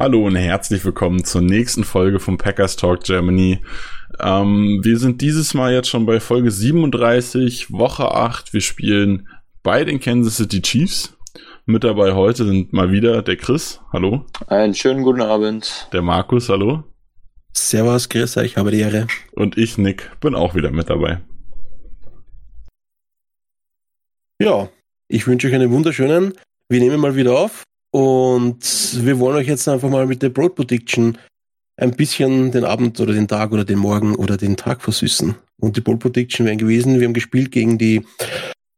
Hallo und herzlich willkommen zur nächsten Folge vom Packers Talk Germany. Ähm, wir sind dieses Mal jetzt schon bei Folge 37, Woche 8. Wir spielen bei den Kansas City Chiefs. Mit dabei heute sind mal wieder der Chris, hallo. Einen schönen guten Abend. Der Markus, hallo. Servus, grüß euch, habe die Ehre. Und ich, Nick, bin auch wieder mit dabei. Ja, ich wünsche euch einen wunderschönen. Wir nehmen mal wieder auf und wir wollen euch jetzt einfach mal mit der Broad Prediction ein bisschen den Abend oder den Tag oder den Morgen oder den Tag versüßen. Und die Broad Prediction wären gewesen, wir haben gespielt gegen die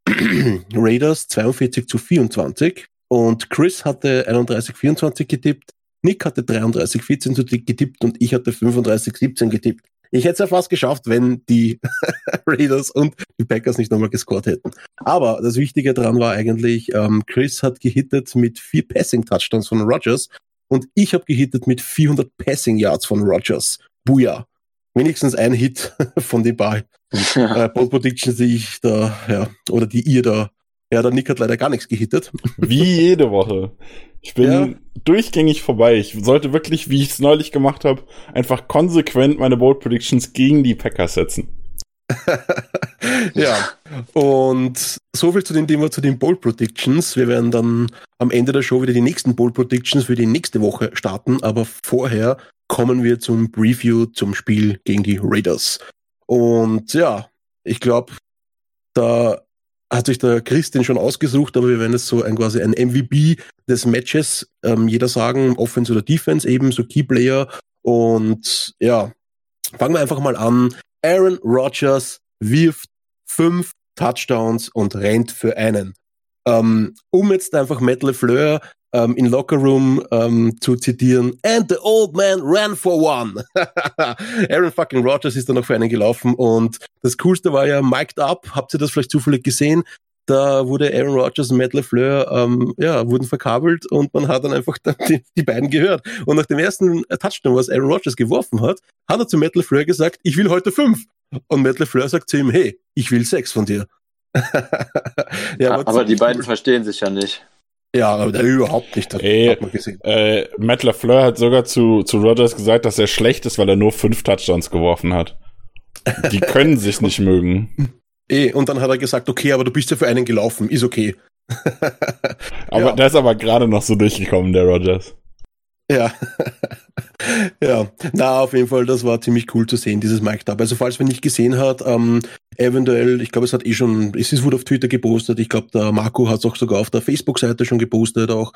Raiders 42 zu 24 und Chris hatte 31 24 getippt, Nick hatte 33 14 getippt und ich hatte 35 17 getippt. Ich hätte es ja fast geschafft, wenn die Raiders und die Packers nicht nochmal gescored hätten. Aber das Wichtige daran war eigentlich, ähm, Chris hat gehittet mit vier Passing-Touchdowns von Rogers und ich habe gehittet mit 400 Passing-Yards von Rogers. Buja. Wenigstens ein Hit von den paar äh, Ball Predictions, die ich da, ja, oder die ihr da ja, der Nick hat leider gar nichts gehittet. Wie jede Woche. Ich bin ja. durchgängig vorbei. Ich sollte wirklich, wie ich es neulich gemacht habe, einfach konsequent meine Bold Predictions gegen die Packers setzen. ja, und so viel zu dem Thema, zu den Bold Predictions. Wir werden dann am Ende der Show wieder die nächsten Bold Predictions für die nächste Woche starten, aber vorher kommen wir zum Preview zum Spiel gegen die Raiders. Und ja, ich glaube, da hat sich der Christian schon ausgesucht, aber wir werden es so ein quasi ein MVP des Matches, ähm, jeder sagen, Offense oder Defense eben, so Keyplayer. Und ja, fangen wir einfach mal an. Aaron Rodgers wirft fünf Touchdowns und rennt für einen. Ähm, um jetzt einfach Matt LeFleur ähm, in Locker Room ähm, zu zitieren. And the old man ran for one. Aaron fucking Rodgers ist dann noch für einen gelaufen und das Coolste war ja mic'd up. Habt ihr das vielleicht zufällig gesehen? Da wurde Aaron Rodgers und Matt LeFleur, ähm, ja, wurden verkabelt und man hat dann einfach die, die beiden gehört. Und nach dem ersten Touchdown, was Aaron Rodgers geworfen hat, hat er zu Matt LeFleur gesagt, ich will heute fünf. Und Matt LeFleur sagt zu ihm, hey, ich will sechs von dir. ja, aber, aber die beiden verstehen sich ja nicht. Ja, aber der überhaupt nicht, das Ey, hat man gesehen. Äh, Matt LaFleur hat sogar zu, zu Rogers gesagt, dass er schlecht ist, weil er nur fünf Touchdowns geworfen hat. Die können sich nicht mögen. Eh, und dann hat er gesagt, okay, aber du bist ja für einen gelaufen, ist okay. aber ja. der ist aber gerade noch so durchgekommen, der Rogers. Ja. Ja, na, auf jeden Fall, das war ziemlich cool zu sehen, dieses Mike Up. Also, falls man nicht gesehen hat, ähm, eventuell, ich glaube, es hat eh schon, es ist wurde auf Twitter gepostet, ich glaube, der Marco hat es auch sogar auf der Facebook-Seite schon gepostet auch.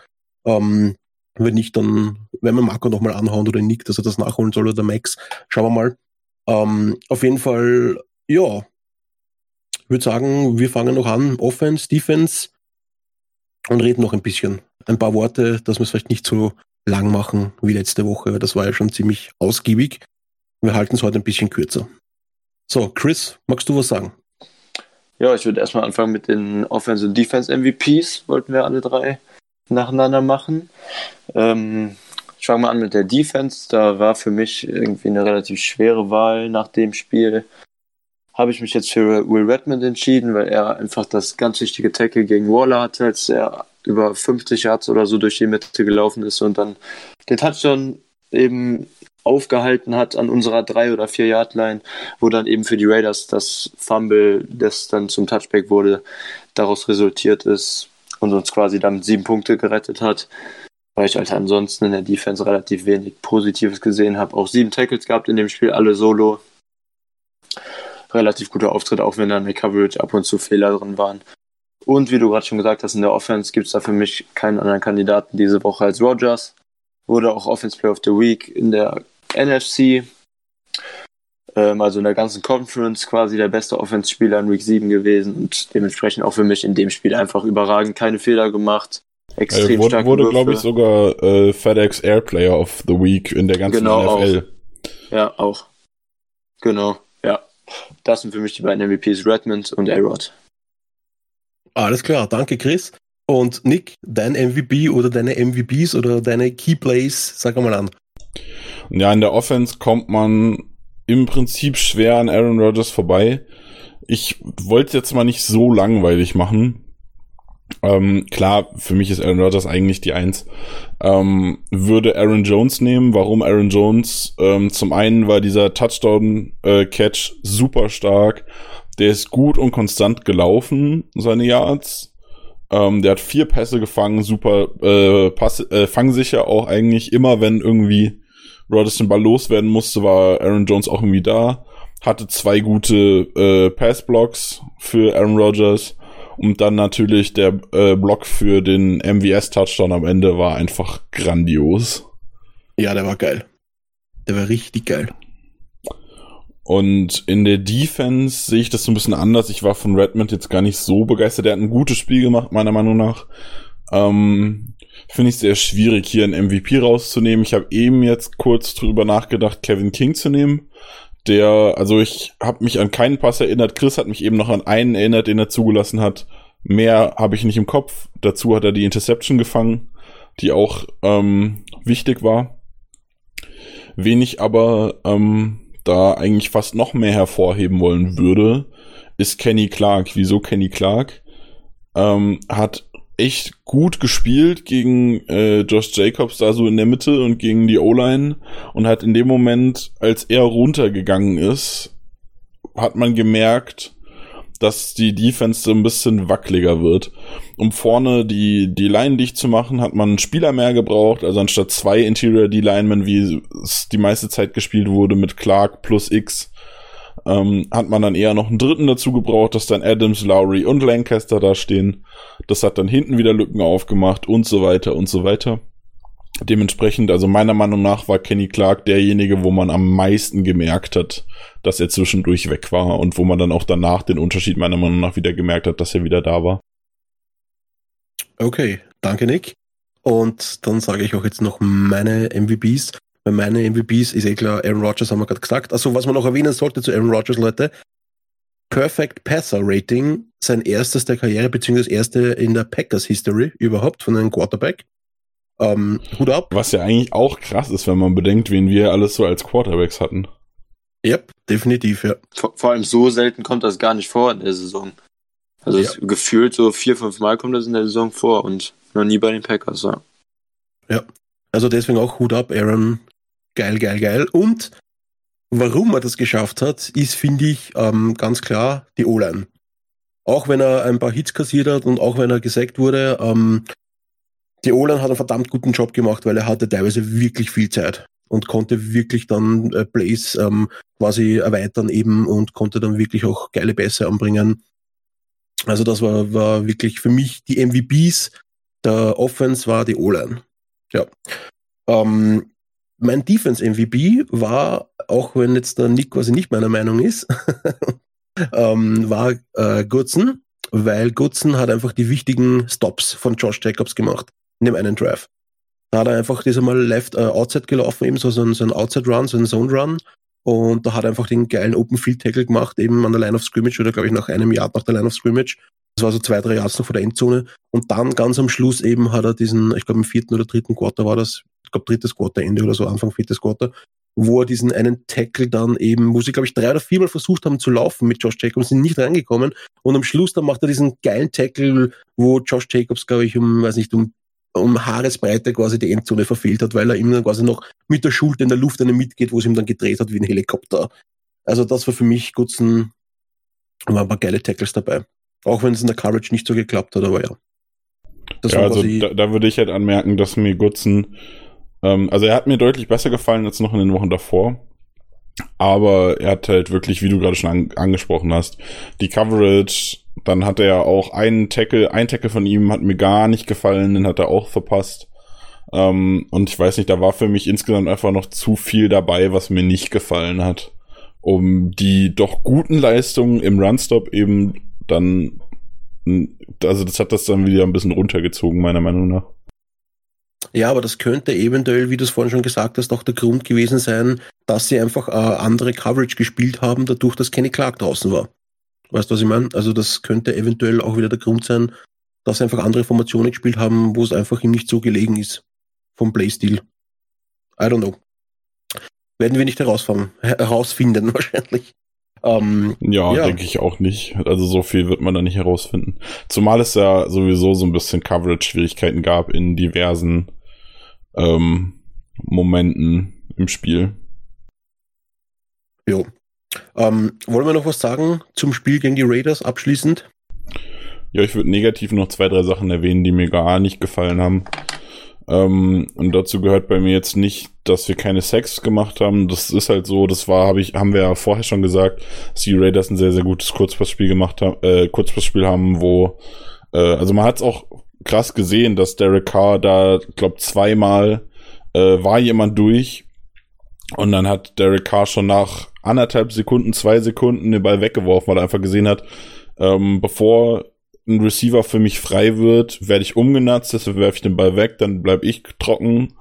Ähm, wenn nicht, dann werden wir Marco nochmal anhauen oder Nick, dass er das nachholen soll oder Max. Schauen wir mal. Ähm, auf jeden Fall, ja, würde sagen, wir fangen noch an, Offense, Defense und reden noch ein bisschen. Ein paar Worte, dass wir es vielleicht nicht so lang machen wie letzte Woche, weil das war ja schon ziemlich ausgiebig. Wir halten es heute ein bisschen kürzer. So, Chris, magst du was sagen? Ja, ich würde erstmal anfangen mit den Offense- und Defense-MVPs, wollten wir alle drei nacheinander machen. Ähm, ich fange mal an mit der Defense. Da war für mich irgendwie eine relativ schwere Wahl nach dem Spiel. Habe ich mich jetzt für Will Redmond entschieden, weil er einfach das ganz wichtige Tackle gegen Waller hatte, als er über 50 Yards oder so durch die Mitte gelaufen ist und dann den Touchdown eben aufgehalten hat an unserer 3 oder 4 Yard Line, wo dann eben für die Raiders das Fumble, das dann zum Touchback wurde, daraus resultiert ist und uns quasi damit sieben Punkte gerettet hat, weil ich halt ansonsten in der Defense relativ wenig Positives gesehen habe. Auch sieben Tackles gehabt in dem Spiel, alle solo. Relativ guter Auftritt, auch wenn da in der Coverage ab und zu Fehler drin waren. Und wie du gerade schon gesagt hast, in der Offense gibt es da für mich keinen anderen Kandidaten diese Woche als Rogers. Wurde auch Offense Player of the Week in der NFC. Ähm, also in der ganzen Conference quasi der beste Offense-Spieler in Week 7 gewesen und dementsprechend auch für mich in dem Spiel einfach überragend. Keine Fehler gemacht. Extrem äh, wurde, starke wurde glaube ich, sogar äh, FedEx Air Player of the Week in der ganzen genau NFL. Auch. Ja, auch. Genau, ja. Das sind für mich die beiden MVPs, Redmond und A-Rod. Alles klar, danke Chris. Und Nick, dein MVP oder deine MVPs oder deine Key Plays, sag mal an. Ja, in der Offense kommt man im Prinzip schwer an Aaron Rodgers vorbei. Ich wollte jetzt mal nicht so langweilig machen. Ähm, klar, für mich ist Aaron Rodgers eigentlich die Eins. Ähm, würde Aaron Jones nehmen. Warum Aaron Jones? Ähm, zum einen war dieser Touchdown-Catch äh, super stark. Der ist gut und konstant gelaufen, seine Yards. Ähm, der hat vier Pässe gefangen, super äh, Pass, äh, fangsicher auch eigentlich. Immer wenn irgendwie Rodgers den Ball loswerden musste, war Aaron Jones auch irgendwie da. Hatte zwei gute äh, Passblocks für Aaron Rodgers. Und dann natürlich der äh, Block für den MVS-Touchdown am Ende war einfach grandios. Ja, der war geil. Der war richtig geil. Und in der Defense sehe ich das so ein bisschen anders. Ich war von Redmond jetzt gar nicht so begeistert. Der hat ein gutes Spiel gemacht, meiner Meinung nach. Ähm, Finde ich sehr schwierig, hier einen MVP rauszunehmen. Ich habe eben jetzt kurz drüber nachgedacht, Kevin King zu nehmen. Der, also ich habe mich an keinen Pass erinnert. Chris hat mich eben noch an einen erinnert, den er zugelassen hat. Mehr habe ich nicht im Kopf. Dazu hat er die Interception gefangen, die auch ähm, wichtig war. Wenig aber ähm, da eigentlich fast noch mehr hervorheben wollen würde, ist Kenny Clark. Wieso Kenny Clark? Ähm, hat echt gut gespielt gegen äh, Josh Jacobs da so in der Mitte und gegen die O-Line und hat in dem Moment, als er runtergegangen ist, hat man gemerkt, dass die Defense so ein bisschen wackeliger wird. Um vorne die, die Line dicht zu machen, hat man einen Spieler mehr gebraucht, also anstatt zwei Interior D-Linemen, wie es die meiste Zeit gespielt wurde, mit Clark plus X, ähm, hat man dann eher noch einen dritten dazu gebraucht, dass dann Adams, Lowry und Lancaster da stehen. Das hat dann hinten wieder Lücken aufgemacht und so weiter und so weiter. Dementsprechend, also meiner Meinung nach war Kenny Clark derjenige, wo man am meisten gemerkt hat, dass er zwischendurch weg war und wo man dann auch danach den Unterschied meiner Meinung nach wieder gemerkt hat, dass er wieder da war. Okay, danke Nick. Und dann sage ich auch jetzt noch meine MVPs. Bei meinen MVPs ist eh klar, Aaron Rodgers haben wir gerade gesagt. Also was man noch erwähnen sollte zu Aaron Rodgers, Leute, Perfect Passer Rating, sein erstes der Karriere, beziehungsweise das erste in der Packers History überhaupt von einem Quarterback. Ähm, Hut ab. Was ja eigentlich auch krass ist, wenn man bedenkt, wen wir alles so als Quarterbacks hatten. Ja, yep, definitiv, ja. Vor, vor, allem so selten kommt das gar nicht vor in der Saison. Also ja. gefühlt so vier, fünf Mal kommt das in der Saison vor und noch nie bei den Packers, ja. Ja, also deswegen auch Hut ab, Aaron. Geil, geil, geil. Und warum er das geschafft hat, ist, finde ich, ähm, ganz klar die O-Line. Auch wenn er ein paar Hits kassiert hat und auch wenn er gesackt wurde, ähm, die Olan hat einen verdammt guten Job gemacht, weil er hatte teilweise wirklich viel Zeit und konnte wirklich dann äh, Plays ähm, quasi erweitern eben und konnte dann wirklich auch geile Pässe anbringen. Also das war, war wirklich für mich die MVPs der Offense war die O-Line. Ja. Ähm, mein Defense-MVP war, auch wenn jetzt der Nick quasi nicht meiner Meinung ist, ähm, war äh, Goodson, weil Goodson hat einfach die wichtigen Stops von Josh Jacobs gemacht dem einen Drive. Da hat er einfach diesmal Left äh, Outside gelaufen, eben so, so ein, so ein Outside Run, so ein Zone Run. Und da hat er einfach den geilen Open Field Tackle gemacht, eben an der Line of Scrimmage oder glaube ich nach einem Jahr nach der Line of Scrimmage. Das war so zwei, drei Yards noch vor der Endzone. Und dann ganz am Schluss eben hat er diesen, ich glaube im vierten oder dritten Quarter war das, ich glaube drittes Quarter Ende oder so, Anfang viertes Quarter, wo er diesen einen Tackle dann eben, wo sie, glaube ich, drei oder viermal versucht haben zu laufen mit Josh Jacobs, sind nicht reingekommen. Und am Schluss dann macht er diesen geilen Tackle, wo Josh Jacobs, glaube ich, um, weiß nicht, um um Haaresbreite quasi die Endzone verfehlt hat, weil er ihm dann quasi noch mit der Schulter in der Luft eine mitgeht, wo es ihm dann gedreht hat wie ein Helikopter. Also das war für mich Gutzen, waren ein paar geile Tackles dabei. Auch wenn es in der Coverage nicht so geklappt hat, aber ja. Das ja, also da, da, würde ich halt anmerken, dass mir Gutzen, ähm, also er hat mir deutlich besser gefallen als noch in den Wochen davor. Aber er hat halt wirklich, wie du gerade schon an, angesprochen hast, die Coverage, dann hat er auch einen Tackle, ein Tackle von ihm hat mir gar nicht gefallen, den hat er auch verpasst. Ähm, und ich weiß nicht, da war für mich insgesamt einfach noch zu viel dabei, was mir nicht gefallen hat. Um die doch guten Leistungen im Runstop eben dann, also das hat das dann wieder ein bisschen runtergezogen, meiner Meinung nach. Ja, aber das könnte eventuell, wie du es vorhin schon gesagt hast, auch der Grund gewesen sein, dass sie einfach äh, andere Coverage gespielt haben, dadurch, dass Kenny Clark draußen war. Weißt du, was ich meine? Also das könnte eventuell auch wieder der Grund sein, dass sie einfach andere Formationen gespielt haben, wo es einfach ihm nicht so gelegen ist vom Playstil. I don't know. Werden wir nicht herausfinden, herausfinden wahrscheinlich. Ähm, ja, ja. denke ich auch nicht. Also so viel wird man da nicht herausfinden. Zumal es ja sowieso so ein bisschen Coverage-Schwierigkeiten gab in diversen ähm, Momenten im Spiel. Jo. Ähm, wollen wir noch was sagen zum Spiel gegen die Raiders abschließend? Ja, ich würde negativ noch zwei, drei Sachen erwähnen, die mir gar nicht gefallen haben. Ähm, und dazu gehört bei mir jetzt nicht, dass wir keine Sex gemacht haben. Das ist halt so, das war, habe ich, haben wir ja vorher schon gesagt, dass die Raiders ein sehr, sehr gutes Kurzpassspiel gemacht haben, äh, Kurzpassspiel haben, wo, äh, also man hat es auch krass gesehen, dass Derek Carr da, glaub, zweimal äh, war jemand durch und dann hat Derek Carr schon nach anderthalb Sekunden, zwei Sekunden den Ball weggeworfen, weil er einfach gesehen hat, ähm, bevor ein Receiver für mich frei wird, werde ich umgenatzt, deshalb werfe ich den Ball weg, dann bleibe ich trocken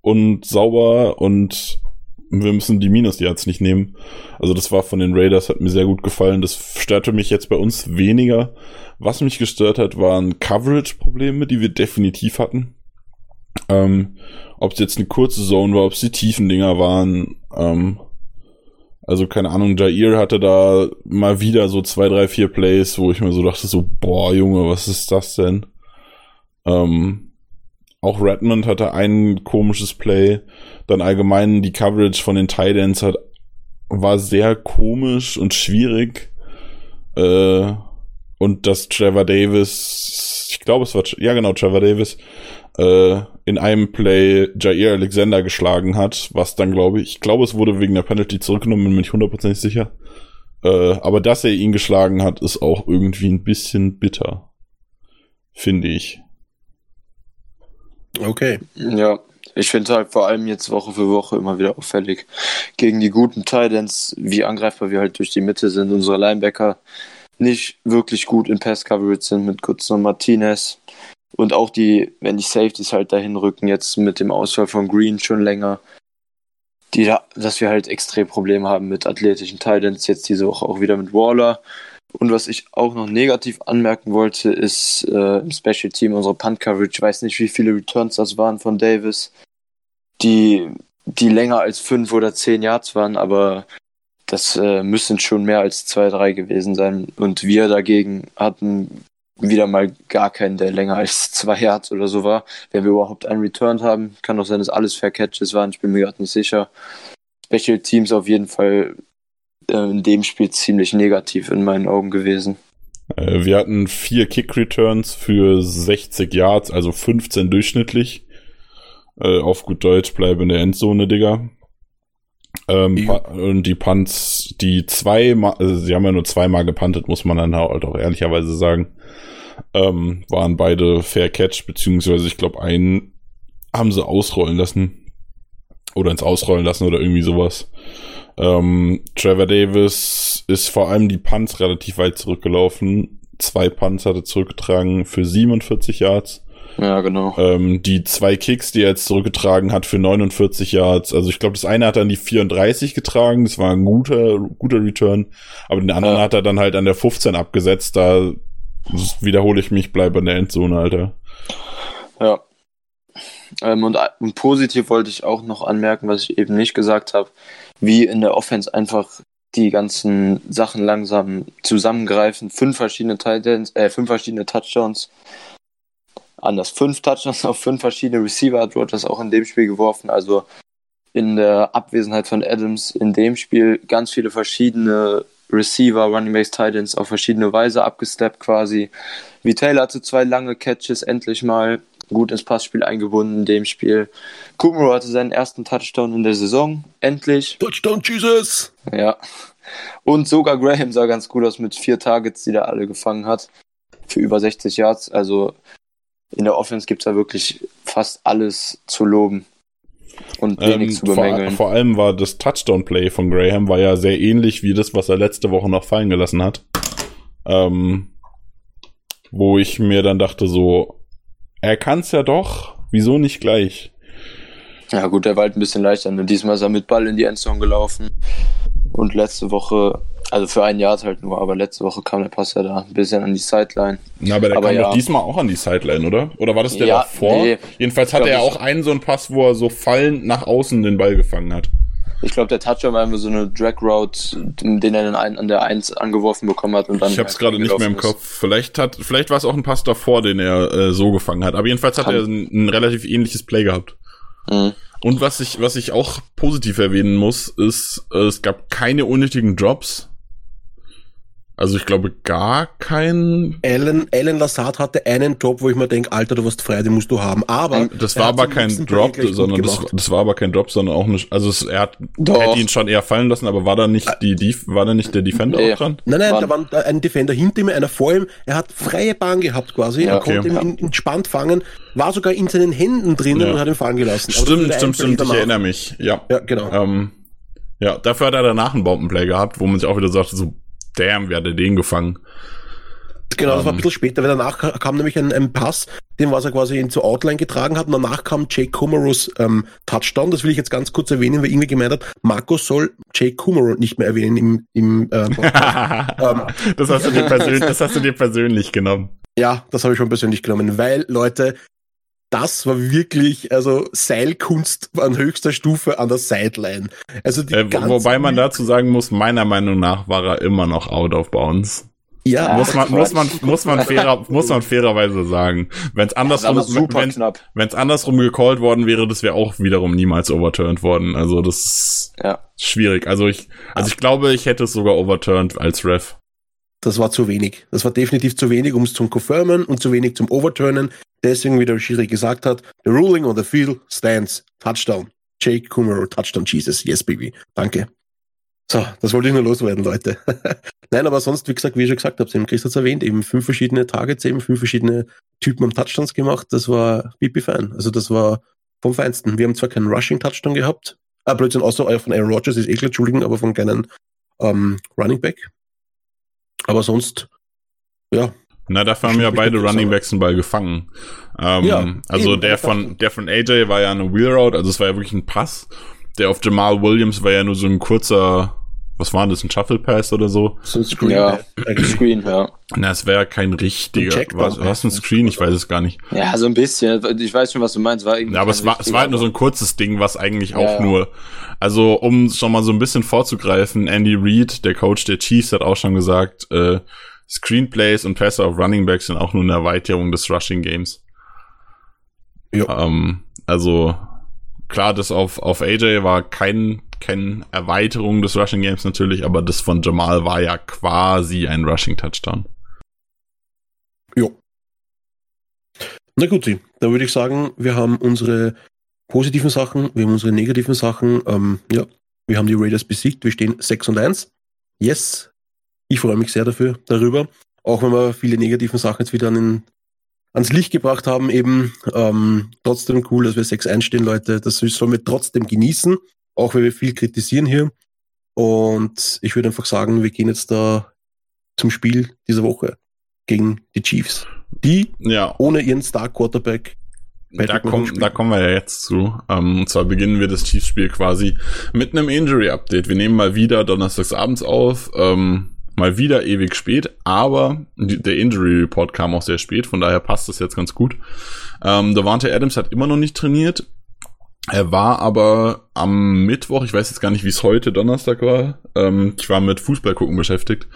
und sauber und wir müssen die Minus Yards nicht nehmen. Also das war von den Raiders, hat mir sehr gut gefallen. Das störte mich jetzt bei uns weniger. Was mich gestört hat, waren Coverage-Probleme, die wir definitiv hatten. Ähm, ob es jetzt eine kurze Zone war, ob es die tiefen Dinger waren. Ähm, also keine Ahnung, Jair hatte da mal wieder so zwei, drei, vier Plays, wo ich mir so dachte, so, boah, Junge, was ist das denn? Ähm, auch Redmond hatte ein komisches Play. Dann allgemein die Coverage von den Titans hat, war sehr komisch und schwierig. Äh, und dass Trevor Davis, ich glaube es war, ja genau, Trevor Davis, äh, in einem Play Jair Alexander geschlagen hat, was dann glaube ich, ich glaube es wurde wegen der Penalty zurückgenommen, bin mir nicht hundertprozentig sicher. Äh, aber dass er ihn geschlagen hat, ist auch irgendwie ein bisschen bitter. Finde ich. Okay. Ja, ich finde halt vor allem jetzt Woche für Woche immer wieder auffällig. Gegen die guten Titans, wie angreifbar wir halt durch die Mitte sind. Unsere Linebacker nicht wirklich gut in Pass Coverage sind mit Kurz und Martinez. Und auch die, wenn die Safeties halt dahin rücken, jetzt mit dem Ausfall von Green schon länger, die da, dass wir halt extrem Probleme haben mit athletischen Titans, jetzt diese Woche auch wieder mit Waller. Und was ich auch noch negativ anmerken wollte, ist äh, im Special Team unsere Punt Coverage. Ich weiß nicht, wie viele Returns das waren von Davis, die, die länger als fünf oder zehn Yards waren, aber das äh, müssen schon mehr als zwei, drei gewesen sein. Und wir dagegen hatten wieder mal gar keinen, der länger als zwei Yards oder so war. Wenn wir überhaupt einen Return haben, kann doch sein, dass alles Fair Catches waren. Ich bin mir gerade nicht sicher. Special Teams auf jeden Fall äh, in dem Spiel ziemlich negativ in meinen Augen gewesen. Äh, wir hatten vier Kick Returns für 60 Yards, also 15 durchschnittlich. Äh, auf gut Deutsch bleibe in der Endzone, Digga. Ähm. Und die Punts, die zweimal, also sie haben ja nur zweimal gepuntet, muss man dann halt auch ehrlicherweise sagen ähm, waren beide Fair Catch, beziehungsweise ich glaube, einen haben sie ausrollen lassen. Oder ins Ausrollen lassen oder irgendwie sowas. Ähm, Trevor Davis ist vor allem die Punts relativ weit zurückgelaufen. Zwei Punts hat er zurückgetragen für 47 Yards. Ja, genau. Ähm, die zwei Kicks, die er jetzt zurückgetragen hat für 49 Yards. Also ich glaube, das eine hat er an die 34 getragen. Das war ein guter, guter Return. Aber den anderen ja. hat er dann halt an der 15 abgesetzt. Da wiederhole ich mich, bleibe in der Endzone, Alter. Ja. Ähm, und, und, positiv wollte ich auch noch anmerken, was ich eben nicht gesagt habe, wie in der Offense einfach die ganzen Sachen langsam zusammengreifen. Fünf verschiedene Titans, äh, fünf verschiedene Touchdowns. Anders, fünf Touchdowns auf fünf verschiedene Receiver hat Rogers auch in dem Spiel geworfen. Also in der Abwesenheit von Adams in dem Spiel ganz viele verschiedene Receiver, Running Backs, Titans auf verschiedene Weise abgesteppt quasi. Wie Taylor hatte zwei lange Catches endlich mal gut ins Passspiel eingebunden in dem Spiel. Kumro hatte seinen ersten Touchdown in der Saison, endlich. Touchdown Jesus! Ja. Und sogar Graham sah ganz gut aus mit vier Targets, die er alle gefangen hat. Für über 60 Yards. Also in der Offense gibt es da wirklich fast alles zu loben und wenig ähm, zu bemängeln. Vor, vor, allem war das Touchdown-Play von Graham war ja sehr ähnlich wie das, was er letzte Woche noch fallen gelassen hat. Ähm, wo ich mir dann dachte so, er kann's ja doch, Wieso nicht gleich? Ja gut, der war halt ein bisschen leichter. Ne? Diesmal ist er mit Ball in die Endzone gelaufen. Und letzte Woche, also für ein Jahr halt nur, aber letzte Woche kam der Pass ja da ein bisschen an die Sideline. Na, aber der Aber kam ja. doch diesmal auch an die Sideline, oder? Oder war das der Ja, davor? nee. Jedenfalls hatte er auch einen so einen Pass, wo er so fallend nach außen den Ball gefangen hat. Ich glaube, der Touchdown war einfach so eine Drag Route, den er dann an der 1 angeworfen bekommen hat und dann. Ich habe es gerade nicht mehr im ist. Kopf. Vielleicht hat, vielleicht war es auch ein Pass davor, den er äh, so gefangen hat. Aber jedenfalls hat Kann- er ein, ein relativ ähnliches Play gehabt. Mhm. Und was ich, was ich auch positiv erwähnen muss, ist, äh, es gab keine unnötigen Drops. Also ich glaube gar keinen. Alan, Alan Lassard hatte einen Job, wo ich mir denke, Alter, du warst frei, den musst du haben. Aber Das er war aber kein Drop, sondern das, das war aber kein Drop, sondern auch nicht. Also es, er hat Doch. hätte ihn schon eher fallen lassen, aber war da nicht die, die war da nicht der Defender Nee. auch dran? Nein, nein, Wann? da war ein- ein Defender hinter ihm, einer vor ihm. Er hat freie Bahn gehabt quasi. Ja, er okay. konnte ihn in- entspannt fangen, war sogar in seinen Händen drinnen Ja. und hat ihn fallen gelassen. Aber das Stimmt, stimmt, stimmt. Ich erinnere mich. Ja. Ja, genau. Ähm, ja, dafür hat er danach einen Bombenplay gehabt, wo man sich auch wieder sagte, so, damn, wer hat den gefangen? Genau, das war Ähm. ein bisschen später, weil danach ka- kam nämlich ein, ein Pass, den was er quasi in zur Outline getragen hat und danach kam Jake Kumarus ähm, Touchdown. Das will ich jetzt ganz kurz erwähnen, weil irgendwie gemeint hat, Markus soll Jake Kumaro nicht mehr erwähnen im, im äh, Podcast. Ähm. das, hast du dir das hast du dir persönlich genommen. Ja, das habe ich schon persönlich genommen, weil, Leute, das war wirklich, also Seilkunst an höchster Stufe an der Sideline. Also die Äh, wobei man dazu sagen muss, meiner Meinung nach war er immer noch out of bounds. ja, muss man, muss man, muss man fairer, muss man fairerweise sagen. Wenn es andersrum, super wenn knapp. es andersrum gecallt worden wäre, das wäre auch wiederum niemals overturned worden. Also das ist Ja. schwierig. Also ich, also ich glaube, ich hätte es sogar overturned als Ref. Das war zu wenig. Das war definitiv zu wenig, um es zum Confirmen und zu wenig zum Overturnen. Deswegen, wie der Schiri gesagt hat, the ruling on the field stands. Touchdown. Jake Kumaro, Touchdown, Jesus. Yes, baby. Danke. So, das wollte ich nur loswerden, Leute. Nein, aber sonst, wie gesagt, wie ich schon gesagt habe, Chris hat es erwähnt, eben fünf verschiedene Targets, eben fünf verschiedene Typen am Touchdowns gemacht. Das war pipi fein. Also das war vom Feinsten. Wir haben zwar keinen Rushing-Touchdown gehabt, ah, Blödsinn, außer euer von Aaron Rodgers ist eh klar, Entschuldigung, aber von keinen ähm, Running Back. Aber sonst, ja, Na, dafür haben ja beide Running Backs den Ball gefangen. Ähm, Ja, also eben, der von, der von AJ war ja eine Wheel Route, also es war ja wirklich ein Pass. Der auf Jamal Williams war ja nur so ein kurzer, was war denn das, ein Shuffle Pass oder so? so ein Screen. Ja, eigentlich. Screen, ja. Na, es wäre kein richtiger, Ein Checkdown. was, was ein Screen, ich weiß es gar nicht. Ja, so ein bisschen. Ich weiß schon, was du meinst. War irgendwie Ja, aber es war, es war halt nur so ein kurzes Ding, was eigentlich auch ja. nur, also um schon mal so ein bisschen vorzugreifen, Andy Reid, der Coach der Chiefs, hat auch schon gesagt, äh, Screenplays und Pässe auf Running Backs sind auch nur eine Erweiterung des Rushing Games. Ja. Ähm, also klar, das auf, auf AJ war kein, kein Erweiterung des Rushing Games natürlich, aber das von Jamal war ja quasi ein Rushing Touchdown. Jo. Na gut, dann würde ich sagen, wir haben unsere positiven Sachen, wir haben unsere negativen Sachen. Ähm, ja, wir haben die Raiders besiegt, wir stehen 6 und 1. Yes, ich freue mich sehr dafür, darüber. Auch wenn wir viele negativen Sachen jetzt wieder an den, ans Licht gebracht haben, eben ähm, trotzdem cool, dass wir 6-1 stehen, Leute. Das sollen wir trotzdem genießen, auch wenn wir viel kritisieren hier. Und ich würde einfach sagen, wir gehen jetzt da zum Spiel dieser Woche gegen die Chiefs. Die Ja, ohne ihren Star Quarterback. Da, komm, da kommen wir ja jetzt zu. Ähm, und zwar beginnen wir das Chiefs-Spiel quasi mit einem Injury-Update. Wir nehmen mal wieder donnerstags abends auf, ähm, mal wieder ewig spät, aber die, der Injury-Report kam auch sehr spät, von daher passt das jetzt ganz gut. Ähm, Devante Adams hat immer noch nicht trainiert. Er war aber am Mittwoch, ich weiß jetzt gar nicht, wie es heute Donnerstag war, ähm, ich war mit Fußball gucken beschäftigt,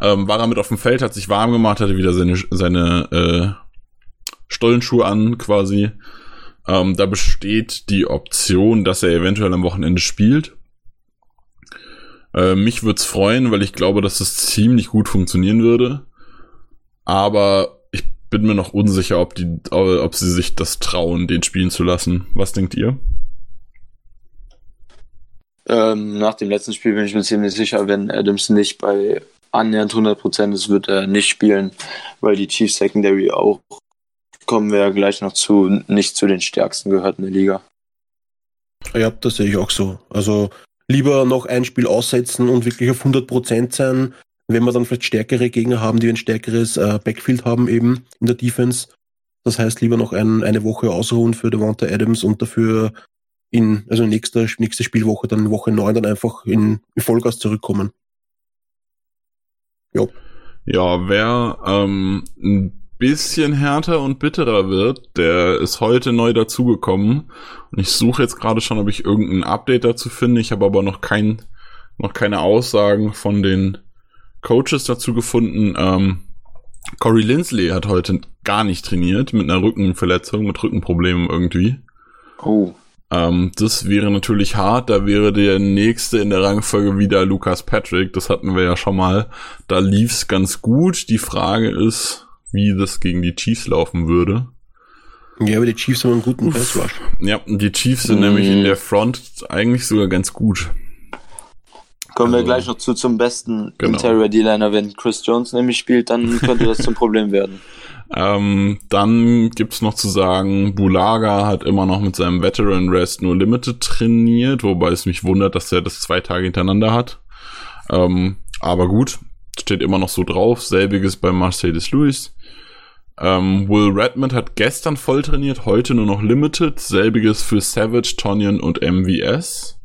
ähm, war er mit auf dem Feld, hat sich warm gemacht, hatte wieder seine, seine äh, Stollenschuhe an quasi. Ähm, da besteht die Option, dass er eventuell am Wochenende spielt. Äh, mich würde es freuen, weil ich glaube, dass das ziemlich gut funktionieren würde. Aber bin mir noch unsicher, ob, die, ob sie sich das trauen, den spielen zu lassen. Was denkt ihr? Ähm, nach dem letzten Spiel bin ich mir ziemlich sicher, wenn Adams nicht bei annähernd 100% ist, wird er nicht spielen, weil die Chiefs Secondary auch, kommen wir ja gleich noch zu, nicht zu den stärksten gehört in der Liga. Ja, das sehe ich auch so. Also lieber noch ein Spiel aussetzen und wirklich auf 100% sein, wenn wir dann vielleicht stärkere Gegner haben, die ein stärkeres äh, Backfield haben eben in der Defense. Das heißt, lieber noch ein, eine Woche ausruhen für Devonta Adams und dafür in, also nächste, nächste Spielwoche, dann Woche 9 dann einfach in, in Vollgas zurückkommen. Ja. Ja, wer ähm, ein bisschen härter und bitterer wird, der ist heute neu dazugekommen. Und ich suche jetzt gerade schon, ob ich irgendein Update dazu finde. Ich habe aber noch kein, noch keine Aussagen von den Coaches dazu gefunden. Ähm, Corey Lindsley hat heute gar nicht trainiert mit einer Rückenverletzung, mit Rückenproblemen irgendwie. Oh. Ähm, das wäre natürlich hart. Da wäre der nächste in der Rangfolge wieder Lucas Patrick. Das hatten wir ja schon mal. Da lief's ganz gut. Die Frage ist, wie das gegen die Chiefs laufen würde. Ja, aber die Chiefs haben einen guten Pass Rush. Ja, die Chiefs sind mhm. nämlich in der Front eigentlich sogar ganz gut. Kommen also, wir gleich noch zu zum besten genau. Interior D-Liner. Wenn Chris Jones nämlich spielt, dann könnte das zum Problem werden. Ähm, dann gibt's noch zu sagen, Bulaga hat immer noch mit seinem Veteran Rest nur Limited trainiert, wobei es mich wundert, dass er das zwei Tage hintereinander hat. Ähm, aber gut, steht immer noch so drauf. Selbiges bei Mercedes Lewis. Ähm, Will Redmond hat gestern voll trainiert, heute nur noch Limited. Selbiges für Savage, Tonyan und MVS.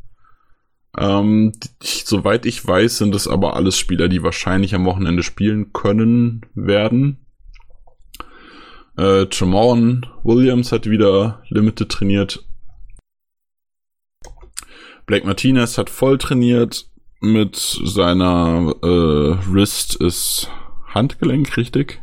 Ähm, ich, soweit ich weiß, sind es aber alles Spieler, die wahrscheinlich am Wochenende spielen können werden. Äh, Tremont Williams hat wieder Limited trainiert. Blake Martinez hat voll trainiert mit seiner äh, Wrist ist Handgelenk, richtig?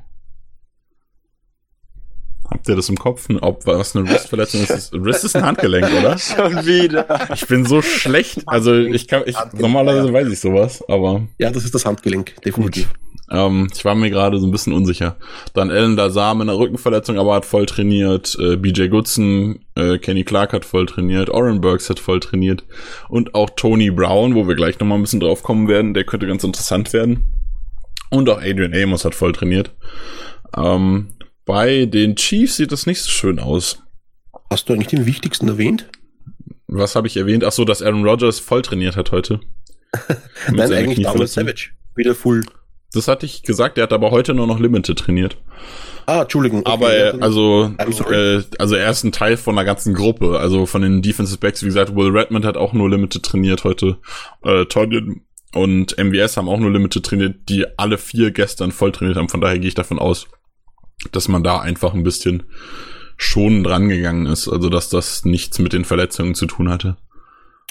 Habt ihr das im Kopf? Ob was eine Wristverletzung ist? Wrist ist ein Handgelenk, oder? Schon wieder. Ich bin so schlecht. Also ich kann, ich, normalerweise weiß ich sowas, aber. Ja, das ist das Handgelenk, definitiv. Gut. Ähm, ich war mir gerade so ein bisschen unsicher. Dann Alan Lazar mit einer Rückenverletzung, aber hat voll trainiert. Äh, BJ Goodson, äh, Kenny Clark hat voll trainiert. Oren Burks hat voll trainiert. Und auch Tony Brown, wo wir gleich nochmal ein bisschen drauf kommen werden. Der könnte ganz interessant werden. Und auch Adrian Amos hat voll trainiert. Ähm, bei den Chiefs sieht das nicht so schön aus. Hast du eigentlich den wichtigsten erwähnt? Was habe ich erwähnt? Ach so, dass Aaron Rodgers voll trainiert hat heute. Nein, eigentlich Daniel Savage. Wieder full. Das hatte ich gesagt, er hat aber heute nur noch Limited trainiert. Ah, Entschuldigung. Okay, aber er, also, äh, also er ist ein Teil von der ganzen Gruppe, also von den Defensive Backs. Wie gesagt, Will Redmond hat auch nur Limited trainiert heute. Äh, Tonyan und MWS haben auch nur Limited trainiert, die alle vier gestern voll trainiert haben. Von daher gehe ich davon aus, dass man da einfach ein bisschen schon dran gegangen ist. Also, dass das nichts mit den Verletzungen zu tun hatte.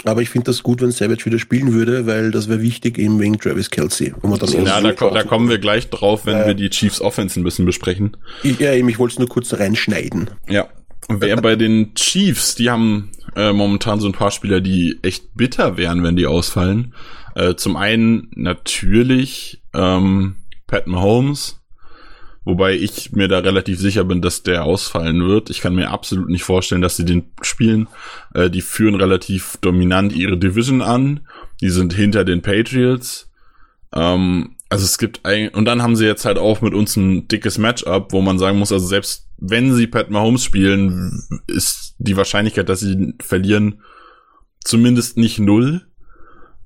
Aber ich finde das gut, wenn Savage wieder spielen würde, weil das wäre wichtig eben wegen Travis Kelsey. Man dann ja, da, da kommen wir gleich drauf, wenn äh, wir die Chiefs Offense ein bisschen besprechen. Ich, ja, eben, ich wollte es nur kurz reinschneiden. Ja. Wer bei den Chiefs, die haben äh, momentan so ein paar Spieler, die echt bitter wären, wenn die ausfallen. Äh, zum einen natürlich ähm, Pat Mahomes, Wobei ich mir da relativ sicher bin, dass der ausfallen wird. Ich kann mir absolut nicht vorstellen, dass sie den spielen. Äh, die führen relativ dominant ihre Division an. Die sind hinter den Patriots. Ähm, also es gibt ein, und dann haben sie jetzt halt auch mit uns ein dickes Matchup, wo man sagen muss, also selbst wenn sie Pat Mahomes spielen, ist die Wahrscheinlichkeit, dass sie verlieren, zumindest nicht null.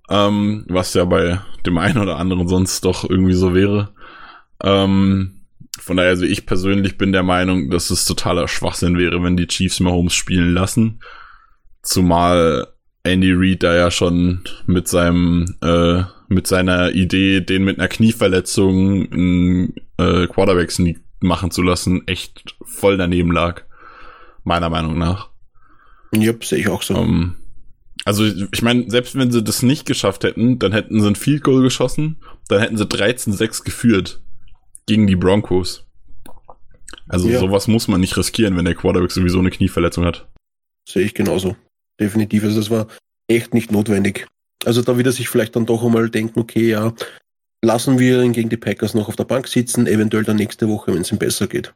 Ähm, was ja bei dem einen oder anderen sonst doch irgendwie so wäre. Ähm, von daher, also ich persönlich bin der Meinung, dass es totaler Schwachsinn wäre, wenn die Chiefs Mahomes spielen lassen. Zumal Andy Reid da ja schon mit seinem, äh, mit seiner Idee, den mit einer Knieverletzung einen äh, Quarterback Sneak machen zu lassen, echt voll daneben lag. Meiner Meinung nach. Ja, sehe ich auch so. Um, ähm, also ich meine, selbst wenn sie das nicht geschafft hätten, dann hätten sie ein Field Goal geschossen, dann hätten sie 13-6 geführt gegen die Broncos. Also ja. sowas muss man nicht riskieren, wenn der Quarterback sowieso eine Knieverletzung hat. Sehe ich genauso. Definitiv. Also das war echt nicht notwendig. Also da wird er sich vielleicht dann doch einmal denken, okay, ja, lassen wir ihn gegen die Packers noch auf der Bank sitzen, eventuell dann nächste Woche, wenn es ihm besser geht.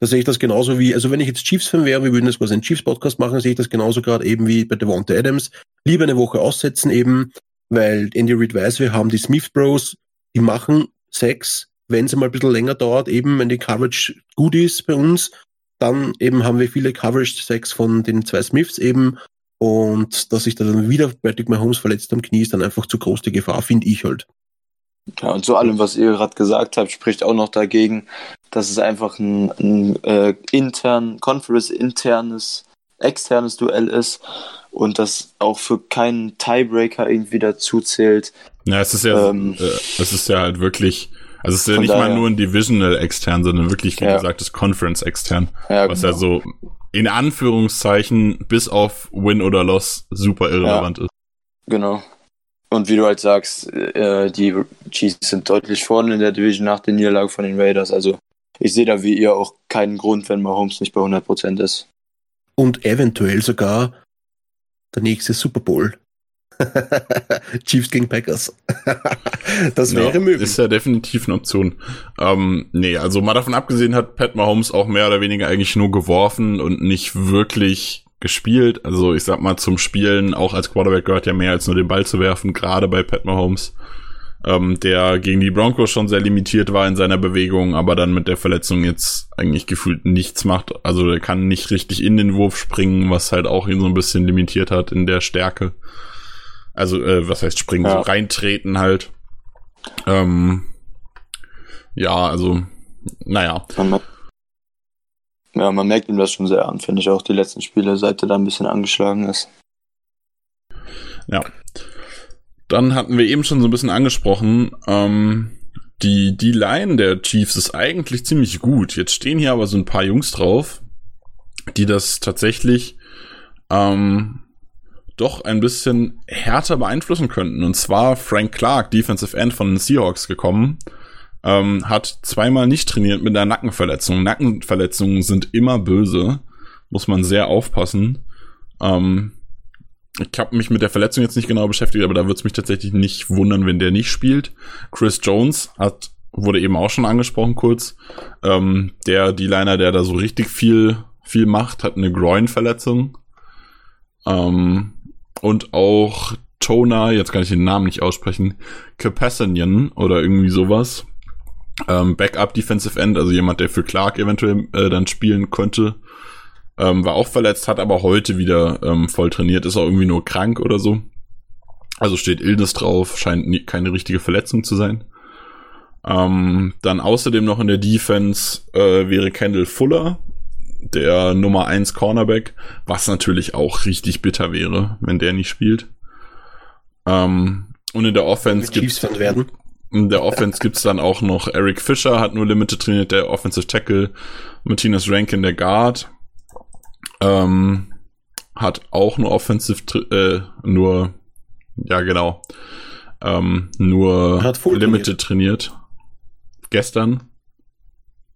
Da sehe ich das genauso wie, also wenn ich jetzt Chiefs-Fan wäre, wir würden das quasi einen Chiefs-Podcast machen, sehe ich das genauso gerade eben wie bei Devonta Adams. Lieber eine Woche aussetzen eben, weil Andy Reid weiß, wir haben die Smith Bros, die machen Sex, wenn es mal ein bisschen länger dauert, eben wenn die Coverage gut ist bei uns, dann eben haben wir viele Coverage-Sacks von den zwei Smiths eben und dass sich da dann wieder Patrick Mahomes verletzt am Knie ist dann einfach zu groß die Gefahr, finde ich halt. Ja, und zu allem, was ihr gerade gesagt habt, spricht auch noch dagegen, dass es einfach ein, ein äh, intern, Conference-internes, externes Duell ist und das auch für keinen Tiebreaker irgendwie dazu zählt. Ja, es ist ja, ähm, äh, es ist ja halt wirklich, also es ist ja nicht daher, mal nur ein Divisional extern, sondern wirklich, wie ja. gesagt, das Conference extern, ja, was genau. ja so in Anführungszeichen bis auf Win oder Loss super irrelevant ja. ist. Genau. Und wie du halt sagst, äh, die Chiefs sind deutlich vorne in der Division nach der Niederlage von den Raiders. Also ich sehe da wie ihr auch keinen Grund, wenn Mahomes nicht bei 100% ist. Und eventuell sogar der nächste Super Bowl. Chiefs gegen Packers. das wäre ja, möglich. Ist ja definitiv eine Option. Ähm, nee, also mal davon abgesehen hat Pat Mahomes auch mehr oder weniger eigentlich nur geworfen und nicht wirklich gespielt. Also ich sag mal, zum Spielen auch als Quarterback gehört ja mehr als nur den Ball zu werfen, gerade bei Pat Mahomes ähm, der gegen die Broncos schon sehr limitiert war in seiner Bewegung, aber dann mit der Verletzung jetzt eigentlich gefühlt nichts macht. Also er kann nicht richtig in den Wurf springen, was halt auch ihn so ein bisschen limitiert hat in der Stärke. Also, äh, was heißt springen? Ja. So reintreten halt. Ähm, ja, also, naja. Man, ja, man merkt ihm das schon sehr an, finde ich auch die letzten Spiele, seit er da ein bisschen angeschlagen ist. Ja. Dann hatten wir eben schon so ein bisschen angesprochen, ähm, die, die Line der Chiefs ist eigentlich ziemlich gut. Jetzt stehen hier aber so ein paar Jungs drauf, die das tatsächlich ähm, doch ein bisschen härter beeinflussen könnten. Und zwar Frank Clark, Defensive End von den Seahawks gekommen, ähm, hat zweimal nicht trainiert mit einer Nackenverletzung. Nackenverletzungen sind immer böse, muss man sehr aufpassen. Ähm, ich habe mich mit der Verletzung jetzt nicht genau beschäftigt, aber da würde es mich tatsächlich nicht wundern, wenn der nicht spielt. Chris Jones hat wurde eben auch schon angesprochen kurz. Ähm, der die Liner, der da so richtig viel viel macht, hat eine Groin-Verletzung. Ähm, und auch Tona, jetzt kann ich den Namen nicht aussprechen, Capassanian oder irgendwie sowas. Ähm, Backup Defensive End, also jemand, der für Clark eventuell äh, dann spielen könnte. Ähm, war auch verletzt, hat aber heute wieder ähm, voll trainiert, ist auch irgendwie nur krank oder so. Also steht Illness drauf, scheint nie, keine richtige Verletzung zu sein. Ähm, dann außerdem noch in der Defense äh, wäre Kendall Fuller, der Nummer 1 Cornerback, was natürlich auch richtig bitter wäre, wenn der nicht spielt. Ähm, und in der Offense gibt werden. In der Offense gibt's dann auch noch Eric Fischer, hat nur Limited trainiert, der Offensive Tackle, Martinez Rankin, der Guard, ähm, hat auch nur Offensive, äh, nur, ja genau, ähm, nur Limited trainiert. trainiert. Gestern.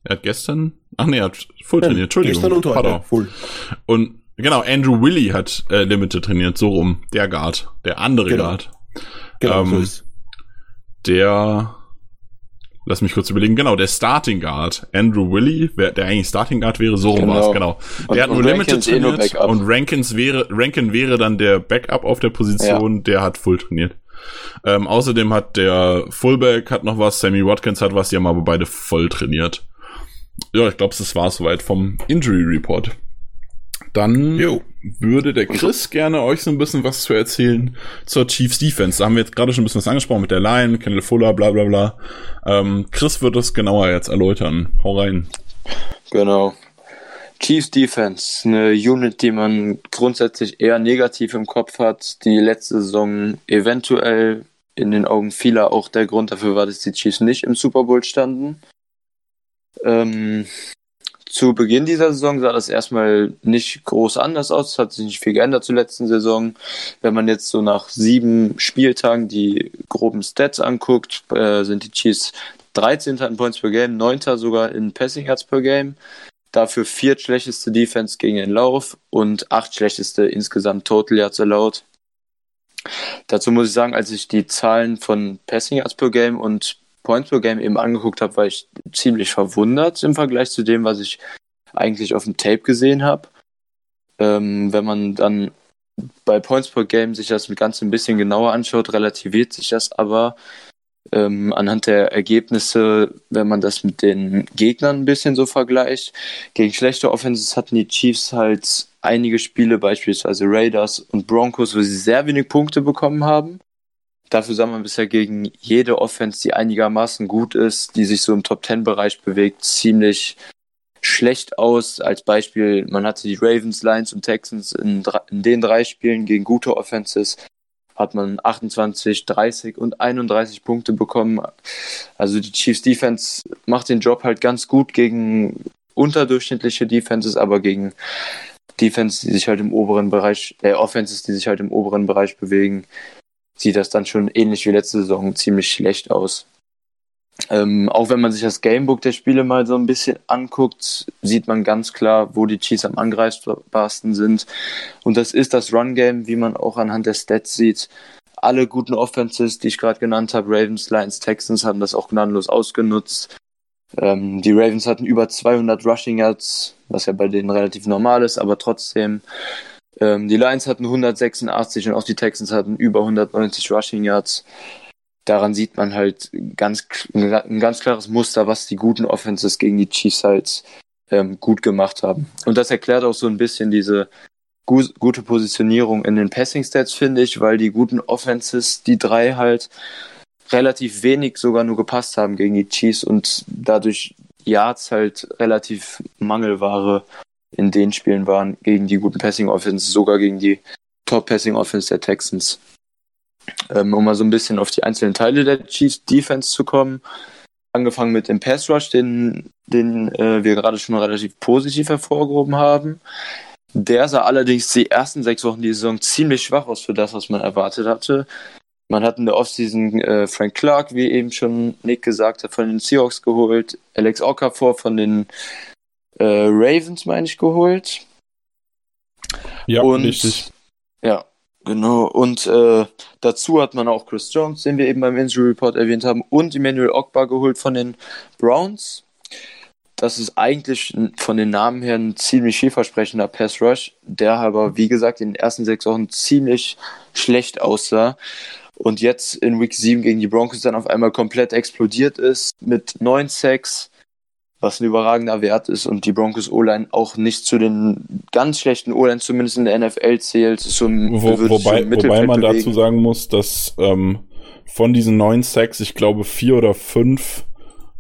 Er hat gestern, ach nee, er hat Full trainiert, Entschuldigung. Gestern und heute, Full. Und genau, Andrew Willy hat äh, Limited trainiert, so rum, der Guard, der andere genau. Guard. Genau, ähm, so ist. Der lass mich kurz überlegen, genau, der Starting Guard, Andrew Willie, wer, der eigentlich Starting Guard wäre, so rum genau. war es, genau. Der und, hat nur Limited trainiert eh und Rankins wäre, Rankin wäre dann der Backup auf der Position, ja. der hat Full trainiert. Ähm, außerdem hat der Fullback hat noch was, Sammy Watkins hat was, die haben aber beide voll trainiert. Ja, ich glaube, das war soweit vom Injury Report. Dann jo. würde der Chris gerne euch so ein bisschen was zu erzählen zur Chiefs Defense. Da haben wir jetzt gerade schon ein bisschen was angesprochen mit der Line, Kendall Fuller, bla bla bla. Ähm, Chris wird das genauer jetzt erläutern. Hau rein. Genau. Chiefs Defense, eine Unit, die man grundsätzlich eher negativ im Kopf hat, die letzte Saison eventuell in den Augen vieler auch der Grund dafür war, dass die Chiefs nicht im Super Bowl standen. Ähm, zu Beginn dieser Saison sah das erstmal nicht groß anders aus. Es hat sich nicht viel geändert zur letzten Saison. Wenn man jetzt so nach sieben Spieltagen die groben Stats anguckt, äh, sind die Chiefs 13. in Points per Game, 9. sogar in Passing Yards per Game. Dafür viert schlechteste Defense gegen den Lauf und acht schlechteste insgesamt Total Yards allowed. Dazu muss ich sagen, als ich die Zahlen von Passing Yards per Game und Points per Game eben angeguckt habe, war ich ziemlich verwundert im Vergleich zu dem, was ich eigentlich auf dem Tape gesehen habe. Ähm, wenn man dann bei Points per Game sich das Ganze ein bisschen genauer anschaut, relativiert sich das aber ähm, anhand der Ergebnisse, wenn man das mit den Gegnern ein bisschen so vergleicht. Gegen schlechte Offenses hatten die Chiefs halt einige Spiele, beispielsweise Raiders und Broncos, wo sie sehr wenig Punkte bekommen haben Dafür sah man bisher gegen jede Offense, die einigermaßen gut ist, die sich so im Top 10 Bereich bewegt, ziemlich schlecht aus. Als Beispiel, man hatte die Ravens, Lions und Texans in, in den drei Spielen gegen gute Offenses hat man 28, 30 und 31 Punkte bekommen. Also die Chiefs Defense macht den Job halt ganz gut gegen unterdurchschnittliche Defenses, aber gegen Defense, die sich halt im oberen Bereich, äh, Offenses, die sich halt im oberen Bereich bewegen, sieht das dann schon ähnlich wie letzte Saison ziemlich schlecht aus. Ähm, auch wenn man sich das Gamebook der Spiele mal so ein bisschen anguckt, sieht man ganz klar, wo die Chiefs am angreifbarsten sind. Und das ist das Run-Game, wie man auch anhand der Stats sieht. Alle guten Offenses, die ich gerade genannt habe, Ravens, Lions, Texans, haben das auch gnadenlos ausgenutzt. Ähm, die Ravens hatten über 200 Rushing Yards, was ja bei denen relativ normal ist, aber trotzdem. Ähm, die Lions hatten 186 und auch die Texans hatten über 190 Rushing Yards daran sieht man halt ganz, ein ganz klares Muster, was die guten Offenses gegen die Chiefs halt ähm, gut gemacht haben. Und das erklärt auch so ein bisschen diese gu gute Positionierung in den Passing Stats, finde ich, weil die guten Offenses, die drei halt relativ wenig sogar nur gepasst haben gegen die Chiefs und dadurch Yards halt relativ Mangelware in den Spielen waren gegen die guten Passing Offenses, sogar gegen die Top Passing Offense der Texans. Ähm, um mal so ein bisschen auf die einzelnen Teile der Chiefs Defense zu kommen. Angefangen mit dem Pass Rush, den, den äh, wir gerade schon relativ positiv hervorgehoben haben. Der sah allerdings die ersten sechs Wochen die Saison ziemlich schwach aus für das, was man erwartet hatte. Man hat in der Offseason äh, Frank Clark, wie eben schon Nick gesagt hat, von den Seahawks geholt. Alex Okafor von den äh, Ravens, meine ich, geholt. Ja, Und, richtig. Ja, Genau, und äh, dazu hat man auch Chris Jones, den wir eben beim Injury Report erwähnt haben, und Emmanuel Ogba geholt von den Browns. Das ist eigentlich von den Namen her ein ziemlich vielversprechender Pass Rush, der aber, wie gesagt, in den ersten sechs Wochen ziemlich schlecht aussah. Und jetzt in Week 7 gegen die Broncos dann auf einmal komplett explodiert ist mit neun Sacks, was ein überragender Wert ist und die Broncos O-Line auch nicht zu den ganz schlechten O-Line zumindest in der NFL zählt. So Wo, wobei, wobei man bewegen. dazu sagen muss, dass ähm, von diesen neun Sacks, ich glaube vier oder fünf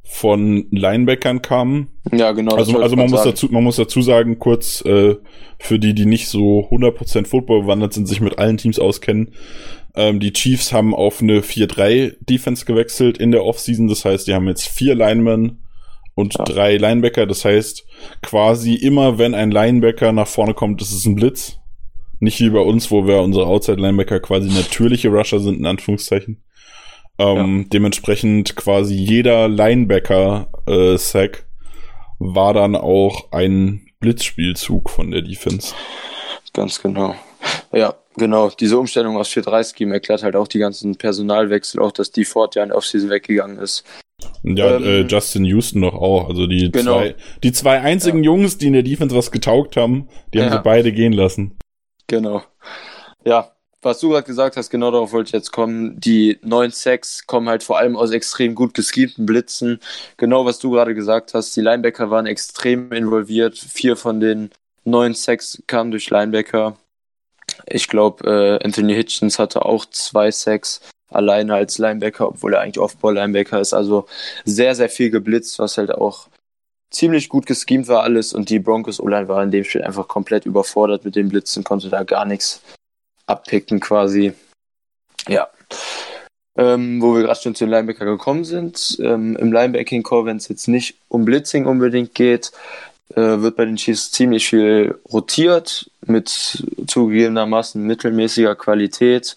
von Linebackern kamen. Ja, genau. Also, also man muss dazu, man muss dazu sagen, kurz äh, für die, die nicht so 100% Football bewandert sind, sich mit allen Teams auskennen. Ähm, die Chiefs haben auf eine 4-3 Defense gewechselt in der Offseason. Das heißt, die haben jetzt vier Linemen und ja. drei Linebacker. Das heißt, quasi immer, wenn ein Linebacker nach vorne kommt, ist ein Blitz. Nicht wie bei uns, wo wir unsere Outside-Linebacker quasi natürliche Rusher sind, in Anführungszeichen. Ähm, ja. Dementsprechend quasi jeder Linebacker-Sack äh, war dann auch ein Blitzspielzug von der Defense. Ganz genau. Ja, genau. Diese Umstellung aus 4-3-Scheme erklärt halt auch die ganzen Personalwechsel, auch dass die Ford ja in Offseason weggegangen ist. Ja, ähm, äh, Justin Houston doch auch. Also die genau. zwei, die zwei einzigen ja. Jungs, die in der Defense was getaugt haben, die haben ja. sie beide gehen lassen. Genau. Ja, was du gerade gesagt hast, genau darauf wollte ich jetzt kommen. Die neuen Sacks kommen halt vor allem aus extrem gut geschemten Blitzen. Genau was du gerade gesagt hast. Die Linebacker waren extrem involviert. Vier von den neun Sacks kamen durch Linebacker. Ich glaube, äh, Anthony Hitchens hatte auch zwei Sacks alleine als Linebacker, obwohl er eigentlich Off-Ball-Linebacker ist. Also sehr, sehr viel geblitzt, was halt auch ziemlich gut geschemt war alles und die Broncos O-Line war in dem Spiel einfach komplett überfordert mit den Blitzen, konnte da gar nichts abpicken quasi. Ja. Ähm, wo wir gerade schon zu den Linebacker gekommen sind. Ähm, Im Linebacking-Core, wenn es jetzt nicht um Blitzing unbedingt geht, äh, wird bei den Chiefs ziemlich viel rotiert mit zugegebenermaßen mittelmäßiger Qualität.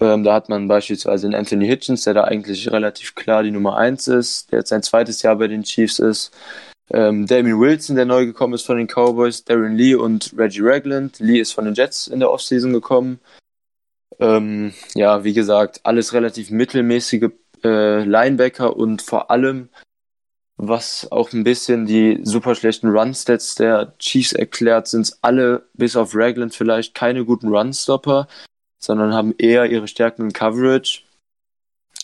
Ähm, da hat man beispielsweise den Anthony Hitchens, der da eigentlich relativ klar die Nummer 1 ist, der jetzt sein zweites Jahr bei den Chiefs ist. Ähm, Damien Wilson, der neu gekommen ist von den Cowboys, Darren Lee und Reggie Ragland. Lee ist von den Jets in der Offseason gekommen. Ähm, ja, wie gesagt, alles relativ mittelmäßige äh, Linebacker und vor allem, was auch ein bisschen die super schlechten Run-Stats der Chiefs erklärt, sind alle, bis auf Ragland vielleicht, keine guten Run-Stopper sondern haben eher ihre Stärken in Coverage.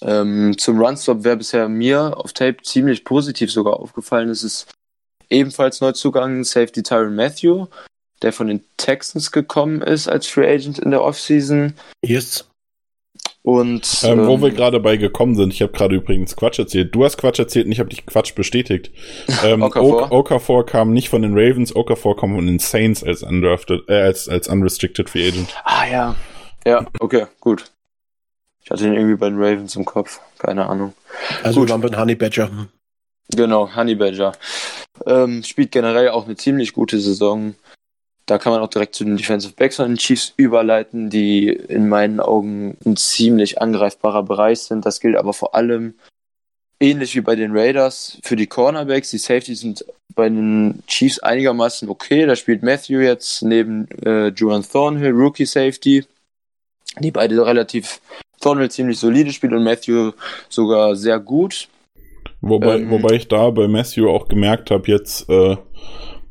Ähm, zum Runstop wäre bisher mir auf Tape ziemlich positiv sogar aufgefallen. Es ist ebenfalls Neuzugang Safety Tyron Matthew, der von den Texans gekommen ist als Free Agent in der Offseason. Yes. Und ähm, wo ähm, wir gerade bei gekommen sind, ich habe gerade übrigens Quatsch erzählt. Du hast Quatsch erzählt und ich habe dich Quatsch bestätigt. ähm, Okafor. Okafor kam nicht von den Ravens, Okafor kam von den Saints als undrafted, äh, als als unrestricted free agent. Ah ja, ja, okay, gut. Ich hatte ihn irgendwie bei den Ravens im Kopf, keine Ahnung. Also gut. bei Honey Badger. Genau, Honey Badger. Ähm, spielt generell auch eine ziemlich gute Saison. Da kann man auch direkt zu den Defensive Backs von den Chiefs überleiten, die in meinen Augen ein ziemlich angreifbarer Bereich sind. Das gilt aber vor allem ähnlich wie bei den Raiders für die Cornerbacks. Die Safeties sind bei den Chiefs einigermaßen okay. Da spielt Matthew jetzt neben äh, Juan Thornhill, Rookie Safety, die beide relativ Thornhill ziemlich solide spielt und Matthew sogar sehr gut. Wobei, ähm, wobei ich da bei Matthew auch gemerkt habe, jetzt, äh,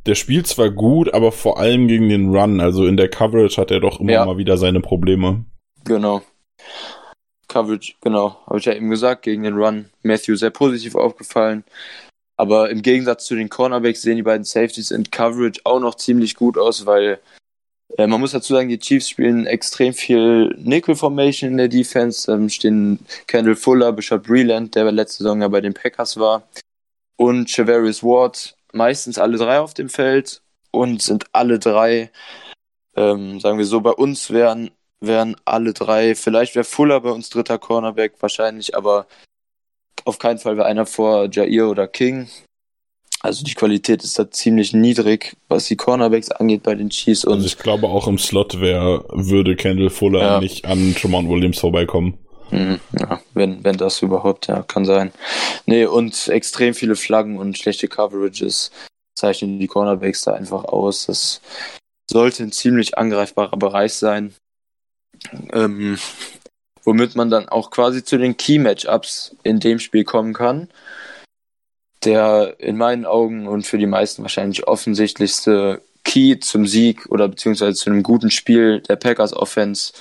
der spielt zwar gut, aber vor allem gegen den Run, also in der Coverage hat er doch immer ja. mal wieder seine Probleme. Genau. Coverage, genau, habe ich ja eben gesagt, gegen den Run. Matthew sehr positiv aufgefallen. Aber im Gegensatz zu den Cornerbacks sehen die beiden Safeties in Coverage auch noch ziemlich gut aus, weil äh, man muss dazu sagen, die Chiefs spielen extrem viel Nickel Formation in der Defense. Ähm, stehen Kendall Fuller, Bishop Breland, der letzte Saison ja bei den Packers war, und Chavarius Ward, meistens alle drei auf dem Feld und sind alle drei, ähm, sagen wir so, bei uns wären, wären alle drei, vielleicht wäre Fuller bei uns dritter Cornerback wahrscheinlich, aber auf keinen Fall wäre einer vor Jair oder King. Also die Qualität ist da ziemlich niedrig, was die Cornerbacks angeht bei den Chiefs. Und also ich glaube auch im Slot wäre, würde Kendall Fuller ja. nicht an Tremont Williams vorbeikommen. Mhm, ja, wenn, wenn das überhaupt, ja, kann sein. Nee, und extrem viele Flaggen und schlechte Coverages zeichnen die Cornerbacks da einfach aus. Das sollte ein ziemlich angreifbarer Bereich sein. Ähm, womit man dann auch quasi zu den Key-Matchups in dem Spiel kommen kann der in meinen Augen und für die meisten wahrscheinlich offensichtlichste Key zum Sieg oder beziehungsweise zu einem guten Spiel der Packers Offense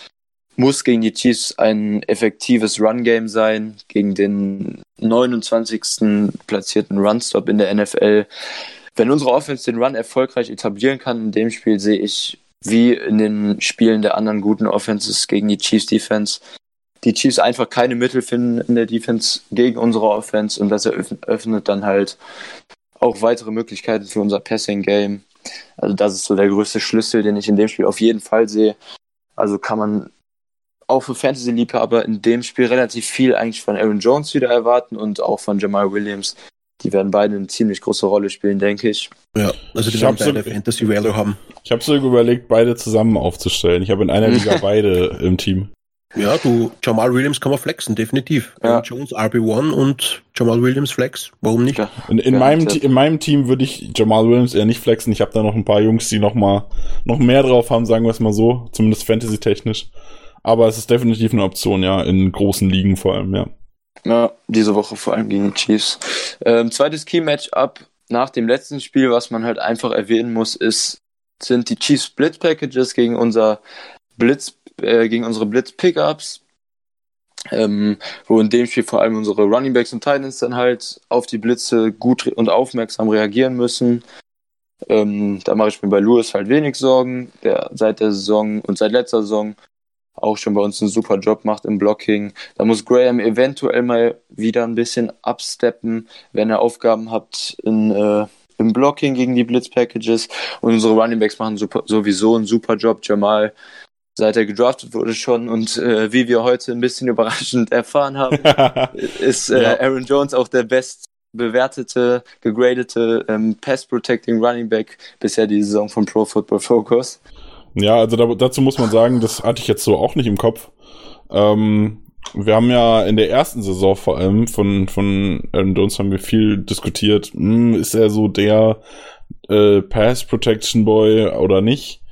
muss gegen die Chiefs ein effektives Run-Game sein, gegen den 29. platzierten Run-Stop in der NFL. Wenn unsere Offense den Run erfolgreich etablieren kann, in dem Spiel sehe ich wie in den Spielen der anderen guten Offenses gegen die Chiefs Defense die Chiefs einfach keine Mittel finden in der Defense gegen unsere Offense und das eröffnet dann halt auch weitere Möglichkeiten für unser Passing-Game. Also das ist so der größte Schlüssel, den ich in dem Spiel auf jeden Fall sehe. Also kann man auch für Fantasy-Liebhaber in dem Spiel relativ viel eigentlich von Aaron Jones wieder erwarten und auch von Jamal Williams. Die werden beide eine ziemlich große Rolle spielen, denke ich. Ja, also die werden beide so, Fantasy Value haben. Ich habe so überlegt, beide zusammen aufzustellen. Ich habe in einer Liga beide im Team. Ja, du, Jamal Williams kann man flexen, definitiv. Ja. Jones RB1 und Jamal Williams flex, warum nicht? Ja. In, in, meinem, in meinem Team würde ich Jamal Williams eher nicht flexen. Ich habe da noch ein paar Jungs, die noch mal noch mehr drauf haben, sagen wir es mal so, zumindest Fantasy-technisch. Aber es ist definitiv eine Option, ja, in großen Ligen vor allem, ja. Ja, diese Woche vor allem gegen die Chiefs. Ähm, zweites Key-Matchup nach dem letzten Spiel, was man halt einfach erwähnen muss, ist, sind die Chiefs Blitz Packages gegen unser Blitz äh, gegen unsere Blitz-Pickups, ähm, wo in dem Spiel vor allem unsere Runningbacks und Titans dann halt auf die Blitze gut und aufmerksam reagieren müssen. Ähm, da mache ich mir bei Lewis halt wenig Sorgen, der seit der Saison und seit letzter Saison auch schon bei uns einen super Job macht im Blocking. Da muss Graham eventuell mal wieder ein bisschen absteppen, wenn er Aufgaben hat in, äh, im Blocking gegen die Blitz-Packages. Und unsere Runningbacks machen super, sowieso einen super Job. Jamal seit er gedraftet wurde schon und äh, wie wir heute ein bisschen überraschend erfahren haben, ist äh, ja. Aaron Jones auch der best bewertete, gegradete ähm, Pass-Protecting Running Back bisher die Saison von Pro Football Focus. Ja, also da, dazu muss man sagen, das hatte ich jetzt so auch nicht im Kopf. Ähm, wir haben ja in der ersten Saison vor allem von, von Aaron Jones haben wir viel diskutiert, hm, ist er so der äh, Pass Protection Boy oder nicht?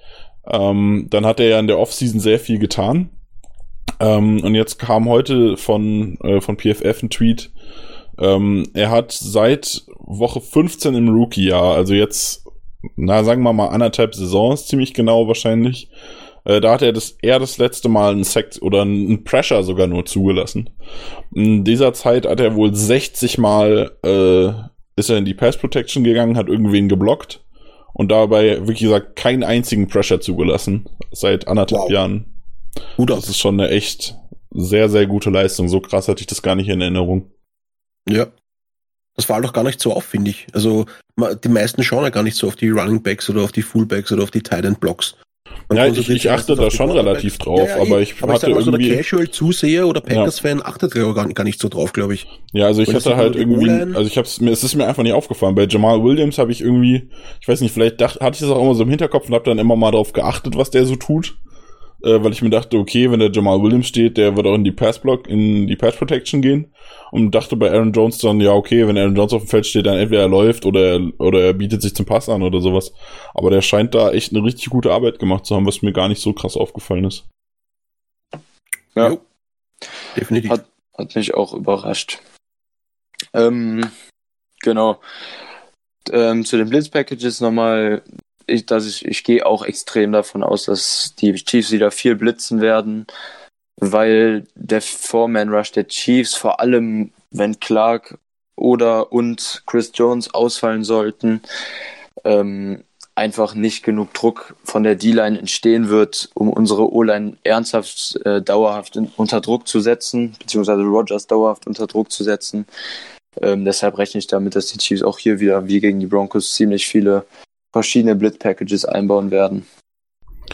Ähm, dann hat er ja in der Offseason sehr viel getan. Ähm, und jetzt kam heute von, äh, von PFF ein Tweet. Ähm, er hat seit Woche 15 im Rookie-Jahr, also jetzt, na, sagen wir mal anderthalb Saisons ziemlich genau wahrscheinlich, äh, da hat er das eher das letzte Mal einen Sekt oder einen Pressure sogar nur zugelassen. In dieser Zeit hat er wohl 60 Mal äh, ist er in die Pass Protection gegangen, hat irgendwen geblockt und dabei, wirklich gesagt, keinen einzigen Pressure zugelassen seit anderthalb wow. Jahren. Gut Das ist schon eine echt sehr, sehr gute Leistung. So krass hatte ich das gar nicht in Erinnerung. Ja. Das fällt doch gar nicht so auf, finde ich. Also die meisten schauen ja gar nicht so auf die Running Backs oder auf die Fullbacks oder auf die Tight End Blocks. Ja, ich, ich achte da schon relativ drauf, ja, ja, aber ich aber hatte ich irgendwie... So der Casual-Zuseher oder Packers-Fan ja. achtet da gar, gar nicht so drauf, glaube ich. Ja, also ich hatte halt irgendwie, also ich hab's mir, es ist mir einfach nicht aufgefallen. Bei Jamal Williams habe ich irgendwie, ich weiß nicht, vielleicht dachte, hatte ich das auch immer so im Hinterkopf und habe dann immer mal drauf geachtet, was der so tut äh, weil ich mir dachte, okay, wenn der Jamal Williams steht, der wird auch in die Pass-Block, in die Pass-Protection gehen. Und dachte bei Aaron Jones dann, ja, okay, wenn Aaron Jones auf dem Feld steht, dann entweder er läuft oder er, oder er bietet sich zum Pass an oder sowas. Aber der scheint da echt eine richtig gute Arbeit gemacht zu haben, was mir gar nicht so krass aufgefallen ist. Ja. Jo. Definitiv. Hat, hat mich auch überrascht. Ähm, genau. Ähm, zu den Blitz-Packages nochmal ich, dass ich, ich gehe auch extrem davon aus, dass die Chiefs wieder viel blitzen werden, weil der Four-Man-Rush der Chiefs, vor allem wenn Clark oder und Chris Jones ausfallen sollten, ähm, einfach nicht genug Druck von der D-Line entstehen wird, um unsere O-Line ernsthaft, äh, dauerhaft in, unter Druck zu setzen, beziehungsweise Rogers dauerhaft unter Druck zu setzen. Ähm, deshalb rechne ich damit, dass die Chiefs auch hier wieder, wie gegen die Broncos, ziemlich viele verschiedene Blitz-Packages einbauen werden.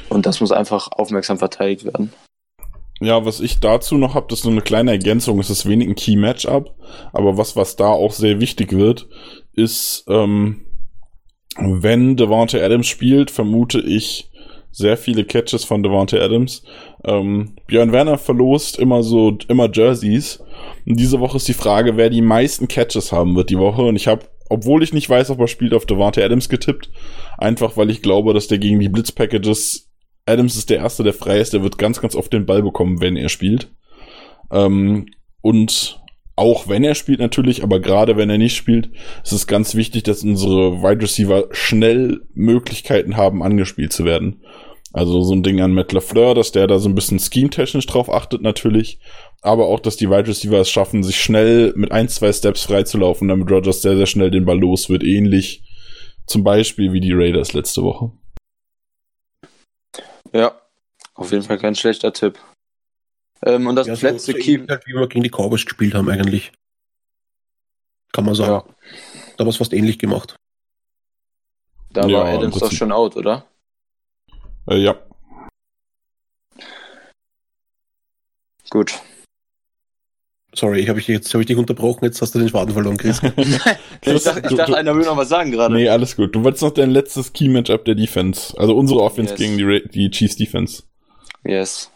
Und das muss einfach aufmerksam verteidigt werden. Ja, was ich dazu noch habe, das ist so eine kleine Ergänzung. Es ist wenig ein Key-Matchup, aber was, was da auch sehr wichtig wird, ist, ähm, wenn Devontae Adams spielt, vermute ich sehr viele Catches von Devontae Adams. Ähm, Björn Werner verlost immer so, immer Jerseys. Und diese Woche ist die Frage, wer die meisten Catches haben wird die Woche. Und ich habe obwohl ich nicht weiß, ob er spielt, auf Devante Adams getippt. Einfach, weil ich glaube, dass der gegen die Blitz-Packages Adams ist der Erste, der frei ist. Der wird ganz, ganz oft den Ball bekommen, wenn er spielt. Ähm, und auch wenn er spielt natürlich, aber gerade wenn er nicht spielt, ist es ganz wichtig, dass unsere Wide Receiver schnell Möglichkeiten haben, angespielt zu werden. Also so ein Ding an Matt LaFleur, dass der da so ein bisschen scheme-technisch drauf achtet natürlich aber auch, dass die Wide Receiver es schaffen, sich schnell mit ein, zwei Steps freizulaufen, damit Rogers sehr, sehr schnell den Ball los wird, ähnlich zum Beispiel wie die Raiders letzte Woche. Ja, auf jeden Fall kein schlechter Tipp. Ähm, und das ja, letzte so, Key. Halt, wie wir gegen die Cowboys gespielt haben, eigentlich. Kann man sagen. Ja. Da haben wir es fast ähnlich gemacht. Da ja, war Adams doch schon out, oder? Äh, ja. Gut. Sorry, ich habe ich jetzt hab ich dich unterbrochen, jetzt hast du den Schwaden verloren, Chris. ich dachte, ich dachte einer will noch was sagen gerade. Nee, alles gut. Du wolltest noch dein letztes Key-Matchup der Defense, also unsere Offense yes. gegen die, die Chiefs Defense. Yes.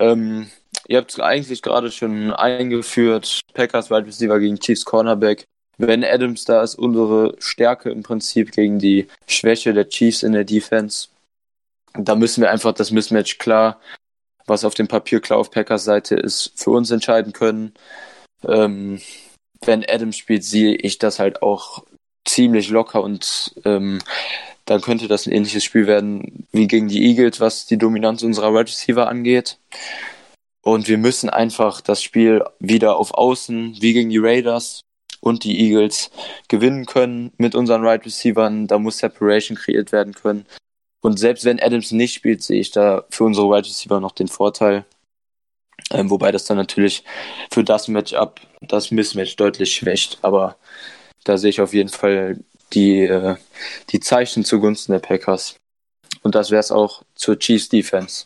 Ähm, ihr habt es eigentlich gerade schon eingeführt, Packers Wide Receiver gegen Chiefs Cornerback. Wenn Adams da ist, unsere Stärke im Prinzip gegen die Schwäche der Chiefs in der Defense. Da müssen wir einfach das Mismatch klar was auf dem Papier klar auf Packers Seite ist, für uns entscheiden können. Ähm, wenn Adam spielt, sehe ich das halt auch ziemlich locker und ähm, dann könnte das ein ähnliches Spiel werden wie gegen die Eagles, was die Dominanz unserer Wide Receiver angeht. Und wir müssen einfach das Spiel wieder auf Außen, wie gegen die Raiders und die Eagles, gewinnen können mit unseren Wide right Receivern. Da muss Separation kreiert werden können. Und selbst wenn Adams nicht spielt, sehe ich da für unsere Wide Receiver noch den Vorteil. Ähm, wobei das dann natürlich für das Matchup, das Mismatch deutlich schwächt. Aber da sehe ich auf jeden Fall die, äh, die Zeichen zugunsten der Packers. Und das wäre es auch zur Chiefs Defense.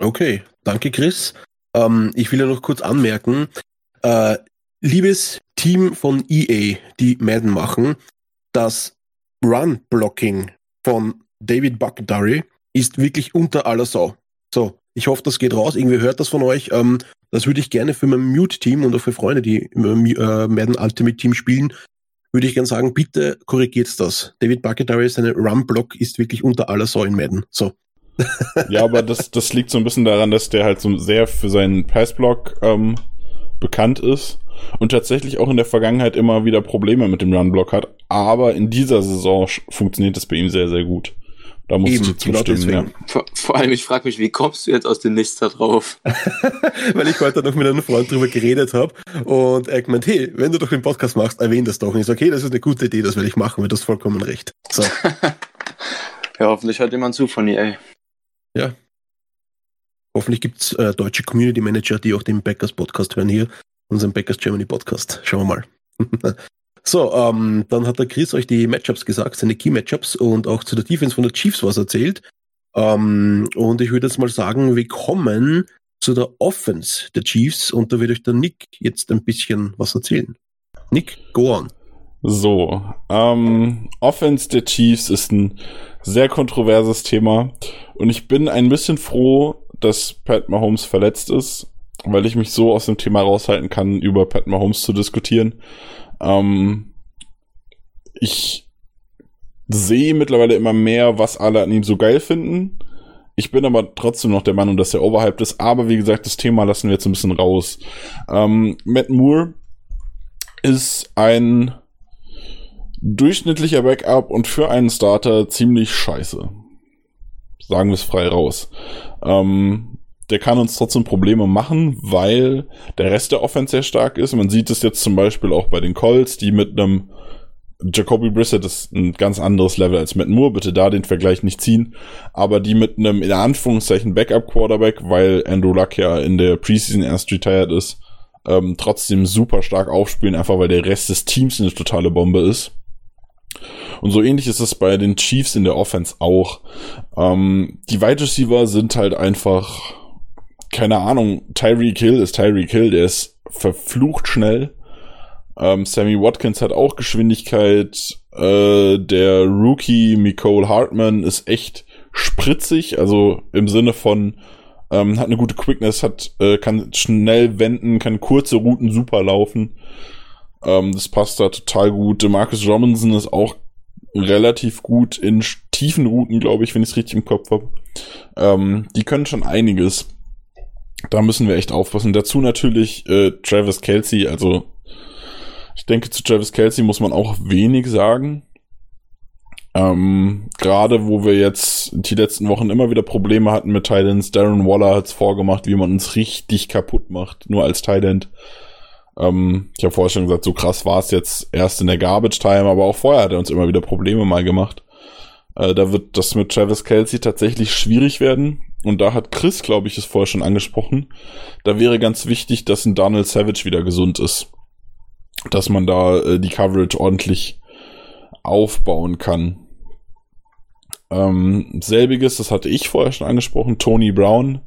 Okay, danke Chris. Ähm, ich will ja noch kurz anmerken, äh, liebes Team von EA, die Madden machen, das Run-Blocking von David Buckdurry ist wirklich unter aller Sau. So, ich hoffe, das geht raus. Irgendwie hört das von euch. Ähm, das würde ich gerne für mein Mute-Team und auch für Freunde, die im äh, Madden Ultimate Team spielen, würde ich gerne sagen, bitte korrigiert das. David Buckdurry, seine Run-Block ist wirklich unter aller Sau in Madden. So. ja, aber das, das liegt so ein bisschen daran, dass der halt so sehr für seinen Passblock ähm, bekannt ist und tatsächlich auch in der Vergangenheit immer wieder Probleme mit dem Run-Block hat. Aber in dieser Saison funktioniert das bei ihm sehr, sehr gut. Da muss Eben, ich genau zustimmen, genau ja. Vor, vor, allem, ich frage mich, wie kommst du jetzt aus dem Nichts da drauf? Weil ich heute noch mit einem Freund drüber geredet habe und er gemeint, hey, wenn du doch den Podcast machst, erwähne das doch. Und ich sage, okay, das ist eine gute Idee, das will ich machen, weil du hast vollkommen recht. So. ja, hoffentlich hört jemand zu von ihr, ey. Ja. Hoffentlich gibt's äh, deutsche Community Manager, die auch den Backers Podcast hören hier, unseren Backers Germany Podcast. Schauen wir mal. so, ähm, dann hat der Chris euch die Matchups gesagt, seine Key Matchups und auch zu der Defense von der Chiefs was erzählt. Ähm, und ich würde jetzt mal sagen, wir kommen zu der Offense der Chiefs und da wird euch der Nick jetzt ein bisschen was erzählen. Nick, go on. So, ähm, Offense der Chiefs ist ein sehr kontroverses Thema und ich bin ein bisschen froh, dass Pat Mahomes verletzt ist, weil ich mich so aus dem Thema raushalten kann, über Pat Mahomes zu diskutieren. Ähm, ich sehe mittlerweile immer mehr, was alle an ihm so geil finden. Ich bin aber trotzdem noch der Meinung, dass er overhyped ist. Aber wie gesagt, das Thema lassen wir jetzt ein bisschen raus. Ähm, Matt Moore ist ein durchschnittlicher Backup und für einen Starter ziemlich scheiße. Sagen wir es frei raus. Ähm, der kann uns trotzdem Probleme machen, weil der Rest der Offense sehr stark ist. Man sieht es jetzt zum Beispiel auch bei den Colts, die mit einem Jacoby Brissett ist ein ganz anderes Level als Matt Moore, bitte da den Vergleich nicht ziehen, aber die mit einem in Anführungszeichen Backup Quarterback, weil Andrew Luck ja in der Preseason erst retired ist, ähm, trotzdem super stark aufspielen, einfach weil der Rest des Teams eine totale Bombe ist. Und so ähnlich ist es bei den Chiefs in der Offense auch. Ähm, die Wide Receiver sind halt einfach, keine Ahnung, Tyreek Hill ist Tyreek Hill, der ist verflucht schnell. Ähm, Sammy Watkins hat auch Geschwindigkeit. Äh, der Rookie Nicole Hartman ist echt spritzig, also im Sinne von ähm, hat eine gute Quickness, hat äh, kann schnell wenden, kann kurze Routen super laufen. Ähm, das passt da total gut. Marcus Robinson ist auch relativ gut in tiefen Routen, glaube ich, wenn ich es richtig im Kopf habe. Ähm, die können schon einiges. Da müssen wir echt aufpassen. Dazu natürlich äh, Travis Kelsey. Also ich denke, zu Travis Kelsey muss man auch wenig sagen. Ähm, Gerade wo wir jetzt die letzten Wochen immer wieder Probleme hatten mit Titans. Darren Waller hat es vorgemacht, wie man uns richtig kaputt macht, nur als Titan. Ähm, ich habe vorher schon gesagt, so krass war es jetzt erst in der Garbage Time, aber auch vorher hat er uns immer wieder Probleme mal gemacht. Äh, da wird das mit Travis Kelsey tatsächlich schwierig werden. Und da hat Chris, glaube ich, es vorher schon angesprochen. Da wäre ganz wichtig, dass ein Donald Savage wieder gesund ist. Dass man da äh, die Coverage ordentlich aufbauen kann. Ähm, selbiges, das hatte ich vorher schon angesprochen, Tony Brown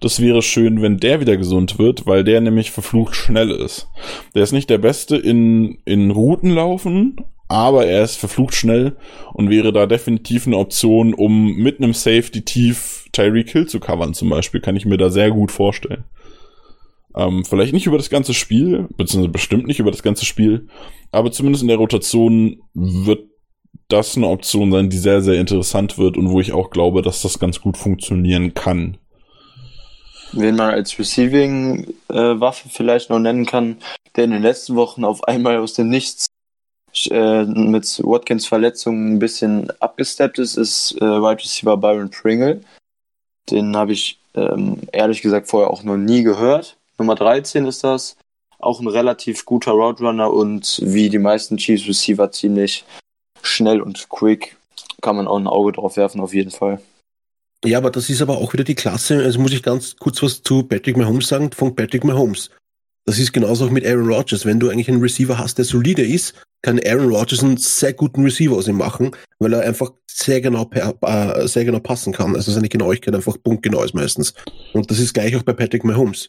das wäre schön, wenn der wieder gesund wird, weil der nämlich verflucht schnell ist. Der ist nicht der Beste in, in Routen laufen, aber er ist verflucht schnell und wäre da definitiv eine Option, um mit einem Safety tief Tyreek Hill zu covern zum Beispiel, kann ich mir da sehr gut vorstellen. Ähm, vielleicht nicht über das ganze Spiel, beziehungsweise bestimmt nicht über das ganze Spiel, aber zumindest in der Rotation wird das eine Option sein, die sehr, sehr interessant wird und wo ich auch glaube, dass das ganz gut funktionieren kann. Wen man als Receiving-Waffe äh, vielleicht noch nennen kann, der in den letzten Wochen auf einmal aus dem Nichts äh, mit Watkins Verletzung ein bisschen abgesteppt ist, ist äh, Wide Receiver Byron Pringle. Den habe ich ähm, ehrlich gesagt vorher auch noch nie gehört. Nummer 13 ist das. Auch ein relativ guter Route Runner und wie die meisten Chiefs Receiver ziemlich schnell und quick. Kann man auch ein Auge drauf werfen, auf jeden Fall. Ja, aber das ist aber auch wieder die Klasse. Also muss ich ganz kurz was zu Patrick Mahomes sagen, von Patrick Mahomes. Das ist genauso auch mit Aaron Rodgers. Wenn du eigentlich einen Receiver hast, der solide ist, kann Aaron Rodgers einen sehr guten Receiver aus ihm machen, weil er einfach sehr genau, per, äh, sehr genau passen kann. Also seine Genauigkeit einfach punktgenau ist meistens. Und das ist gleich auch bei Patrick Mahomes.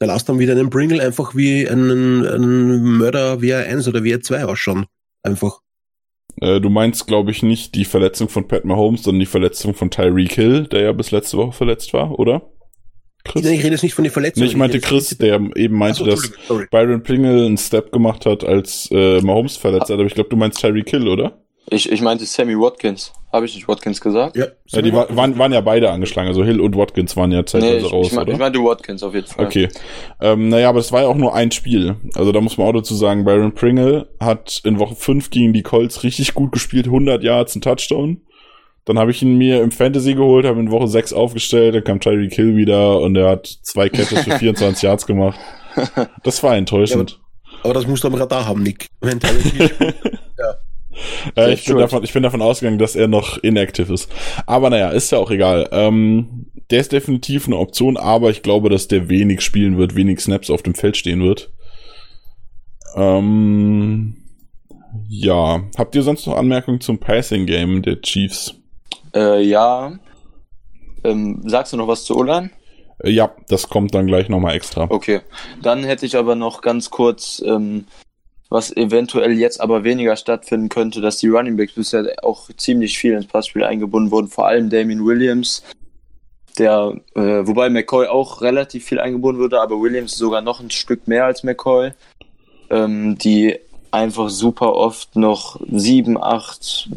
Der lasst dann wieder einen Bringle einfach wie einen, einen Mörder WR1 oder WR2 ausschauen. Einfach. Äh, du meinst, glaube ich, nicht die Verletzung von Pat Mahomes, sondern die Verletzung von Tyreek Hill, der ja bis letzte Woche verletzt war, oder? Chris? Ich rede jetzt nicht von den Verletzungen. Nee, ich meinte Chris, der eben meinte, so, dass Byron Pringle einen Step gemacht hat, als äh, Mahomes verletzt hat. Aber ich glaube, du meinst Tyreek Hill, oder? Ich, ich meinte Sammy Watkins. Habe ich nicht Watkins gesagt? Ja. ja die war, waren, waren ja beide angeschlagen. Also Hill und Watkins waren ja zeitweise nee, ich, raus, ich, mein, oder? Ich meinte Watkins auf jeden Fall. Okay. Ähm, naja, aber es war ja auch nur ein Spiel. Also da muss man auch dazu sagen, Byron Pringle hat in Woche 5 gegen die Colts richtig gut gespielt. 100 Yards, ein Touchdown. Dann habe ich ihn mir im Fantasy geholt, habe in Woche 6 aufgestellt, dann kam Tyreek Hill wieder und er hat zwei Catches für 24 Yards gemacht. Das war enttäuschend. Ja, aber, aber, das musst du am Radar haben, Nick. Wenn ja. Äh, ich, bin davon, ich bin davon ausgegangen, dass er noch inactive ist. Aber naja, ist ja auch egal. Ähm, der ist definitiv eine Option, aber ich glaube, dass der wenig spielen wird, wenig Snaps auf dem Feld stehen wird. Ähm, ja, habt ihr sonst noch Anmerkungen zum Passing Game der Chiefs? Äh, ja. Ähm, sagst du noch was zu Olan? Äh, ja, das kommt dann gleich nochmal extra. Okay. Dann hätte ich aber noch ganz kurz, ähm, was eventuell jetzt aber weniger stattfinden könnte, dass die Running Backs bisher auch ziemlich viel ins Passspiel eingebunden wurden, vor allem Damien Williams, der, äh, wobei McCoy auch relativ viel eingebunden wurde, aber Williams sogar noch ein Stück mehr als McCoy, ähm, die einfach super oft noch sieben, acht,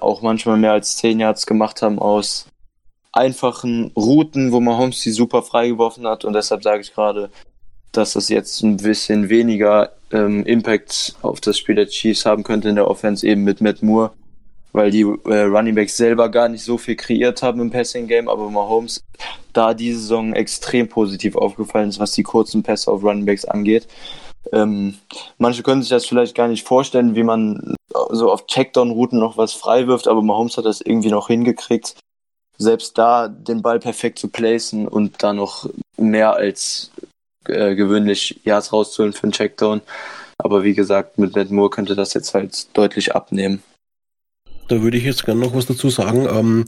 auch manchmal mehr als zehn Yards gemacht haben aus einfachen Routen, wo man Holmes die super freigeworfen hat und deshalb sage ich gerade, dass das jetzt ein bisschen weniger ähm, Impact auf das Spiel der Chiefs haben könnte in der Offense eben mit Matt Moore, weil die äh, Running Backs selber gar nicht so viel kreiert haben im Passing Game, aber Mahomes da diese Saison extrem positiv aufgefallen ist, was die kurzen Pässe auf Running Backs angeht. Ähm, manche können sich das vielleicht gar nicht vorstellen, wie man so auf Checkdown-Routen noch was frei wirft, aber Mahomes hat das irgendwie noch hingekriegt, selbst da den Ball perfekt zu placen und da noch mehr als äh, gewöhnlich Yards rauszuholen für einen Checkdown. Aber wie gesagt, mit Matt Moore könnte das jetzt halt deutlich abnehmen. Da würde ich jetzt gerne noch was dazu sagen. Ähm,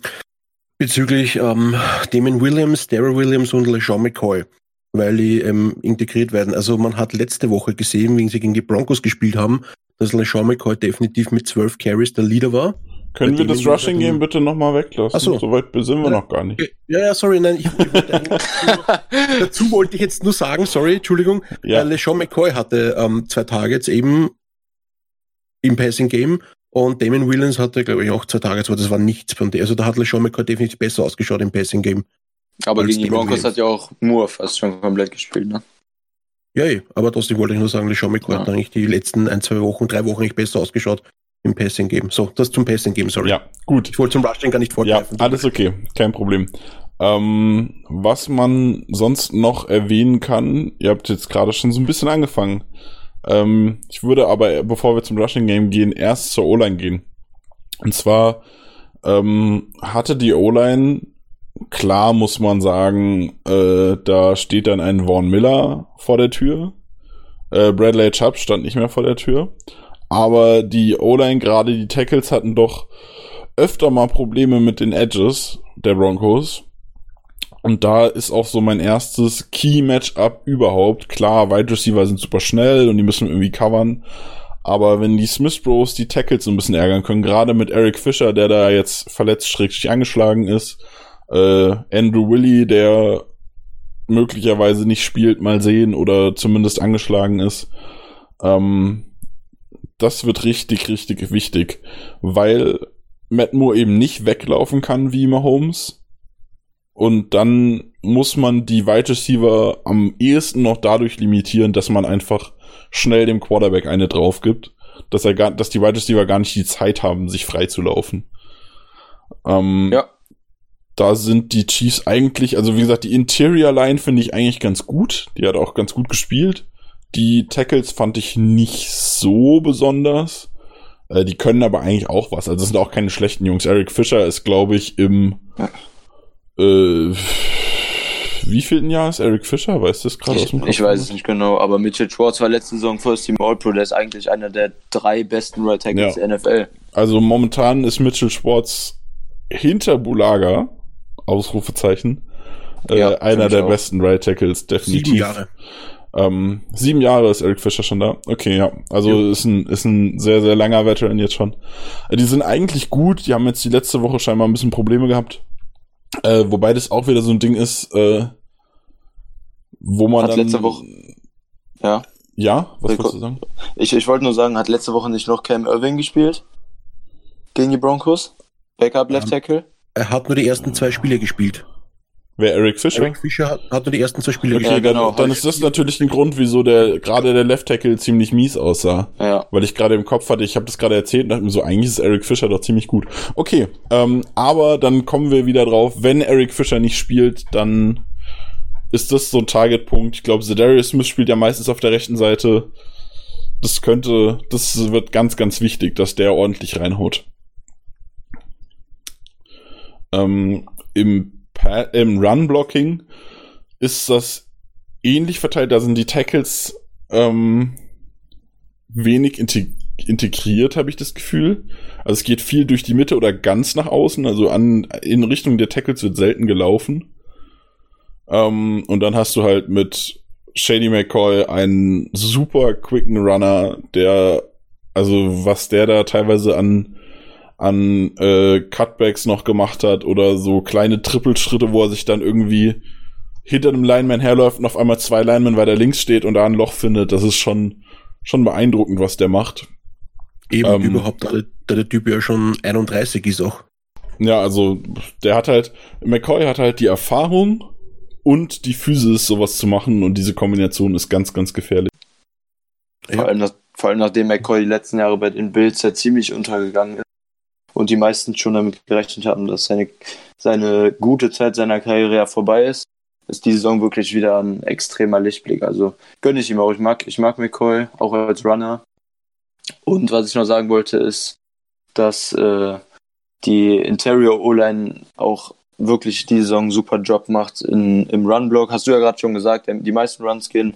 bezüglich ähm, Damon Williams, Daryl Williams und LeSean McCoy, weil die ähm, integriert werden. Also man hat letzte Woche gesehen, wie sie gegen die Broncos gespielt haben, dass LeSean McCoy definitiv mit 12 Carries der Leader war. Können wir das Rushing Game bitte nochmal weglassen? Ach so. Soweit sind wir Ja. noch gar nicht. Ja, ja, sorry, nein, ich, ich wollte dazu wollte ich jetzt nur sagen, sorry, Entschuldigung, Ja. ja. LeSean McCoy hatte ähm, zwei Targets eben im Passing Game und Damon Williams hatte, glaube ich, auch zwei Targets, aber das war nichts von der. Also da hat LeSean McCoy definitiv besser ausgeschaut im Passing Game. Aber gegen die Broncos hat ja auch Moore fast schon komplett gespielt, ne? Ja, eh, aber trotzdem wollte ich nur sagen, LeSean McCoy Ja. hat eigentlich die letzten ein, zwei Wochen, drei Wochen eigentlich besser ausgeschaut im Passing Game. So, das zum Passing Game, sorry. Ja, gut. Ich wollte zum Rushing gar nicht Ja, vorgreifen. alles okay, kein Problem. Ähm, was man sonst noch erwähnen kann, ihr habt jetzt gerade schon so ein bisschen angefangen. Ähm, ich würde aber, bevor wir zum Rushing Game gehen, erst zur O-Line gehen. Und zwar ähm, hatte die O-Line, klar muss man sagen, äh, da steht dann ein Vaughn Miller vor der Tür. Äh, Bradley Chubb stand nicht mehr vor der Tür. Aber die O-Line, gerade die Tackles, hatten doch öfter mal Probleme mit den Edges der Broncos. Und da ist auch so mein erstes Key-Matchup überhaupt. Klar, Wide Receiver sind super schnell und die müssen irgendwie covern. Aber wenn die Smith Bros die Tackles so ein bisschen ärgern können, gerade mit Eric Fischer, der da jetzt verletzt schrägstrich angeschlagen ist, äh, Andrew Willie, der möglicherweise nicht spielt, mal sehen oder zumindest angeschlagen ist. Ähm, das wird richtig, richtig wichtig, weil Matt Moore eben nicht weglaufen kann wie Mahomes. Und dann muss man die Wide Receiver am ehesten noch dadurch limitieren, dass man einfach schnell dem Quarterback eine drauf gibt, dass er gar, dass die Wide Receiver gar nicht die Zeit haben, sich frei zu laufen. Ähm, Ja. Da sind die Chiefs eigentlich, also wie gesagt, die Interior Line finde ich eigentlich ganz gut. Die hat auch ganz gut gespielt. Die Tackles fand ich nicht so besonders. Äh, die können aber eigentlich auch was. Also das sind auch keine schlechten Jungs. Eric Fischer ist, glaube ich, im äh, wie vielten Jahr ist Eric Fischer? Weißt du das gerade aus dem Kopf? ich weiß es nicht genau, aber Mitchell Schwartz war letzte Saison First Team All-Pro, der ist eigentlich einer der drei besten Right Tackles Ja. der NFL. Also momentan ist Mitchell Schwartz hinter Bulaga, Ausrufezeichen, äh, Ja, einer ich der auch. besten Right Tackles, definitiv. Sieben Jahre. Ähm, sieben Jahre ist Eric Fischer schon da. Okay, ja. Also ist ein, ist ein sehr, sehr langer Veteran jetzt schon. Äh, Die sind eigentlich gut. Die haben jetzt die letzte Woche scheinbar ein bisschen Probleme gehabt. Äh, wobei das auch wieder so ein Ding ist, äh, wo man Hat dann... letzte Woche- Ja. Ja, was Willko- wolltest du sagen? Ich, ich wollte nur sagen, hat letzte Woche nicht noch Cam Irving gespielt? Gegen die Broncos? Backup Left Tackle? Er hat nur die ersten zwei Spiele gespielt. Wer Eric Fischer? Eric Fischer hat, hat nur die ersten zwei Spiele Okay, Ja, gespielt. genau. dann, dann ist das natürlich ein Grund, wieso der gerade der Left Tackle ziemlich mies aussah. Ja. Weil ich gerade im Kopf hatte, ich habe das gerade erzählt und dachte mir so, eigentlich ist Eric Fischer doch ziemlich gut. Okay, ähm, aber dann kommen wir wieder drauf, wenn Eric Fischer nicht spielt, dann ist das so ein Targetpunkt. Ich glaube, Zedarius Smith spielt ja meistens auf der rechten Seite. Das könnte, das wird ganz, ganz wichtig, dass der ordentlich reinhaut. Ähm, Im im Run-Blocking ist das ähnlich verteilt. Da sind die Tackles ähm, wenig integ integriert, habe ich das Gefühl. Also es geht viel durch die Mitte oder ganz nach außen. Also an in Richtung der Tackles wird selten gelaufen. Ähm, und dann hast du halt mit Shady McCoy einen super quicken Runner, der, also was der da teilweise an an äh, Cutbacks noch gemacht hat oder so kleine Trippelschritte, wo er sich dann irgendwie hinter einem Lineman herläuft und auf einmal zwei Linemen weiter links steht und da ein Loch findet. Das ist schon, schon beeindruckend, was der macht. Eben ähm, überhaupt, da, da der Typ ja schon 31 ist auch. Ja, also der hat halt, McCoy hat halt die Erfahrung und die Physis, sowas zu machen und diese Kombination ist ganz, ganz gefährlich. Vor, allem, vor allem nachdem McCoy die letzten Jahre bei den Bills ja ziemlich untergegangen ist und die meisten schon damit gerechnet haben, dass seine, seine gute Zeit seiner Karriere ja vorbei ist, ist die Saison wirklich wieder ein extremer Lichtblick. Also gönne ich ihm auch. Ich mag, ich mag McCoy, auch als Runner. Und was ich noch sagen wollte, ist, dass äh, die Interior O-Line auch wirklich die Saison super Job macht in, im Run-Block. Hast du ja gerade schon gesagt, die meisten Runs gehen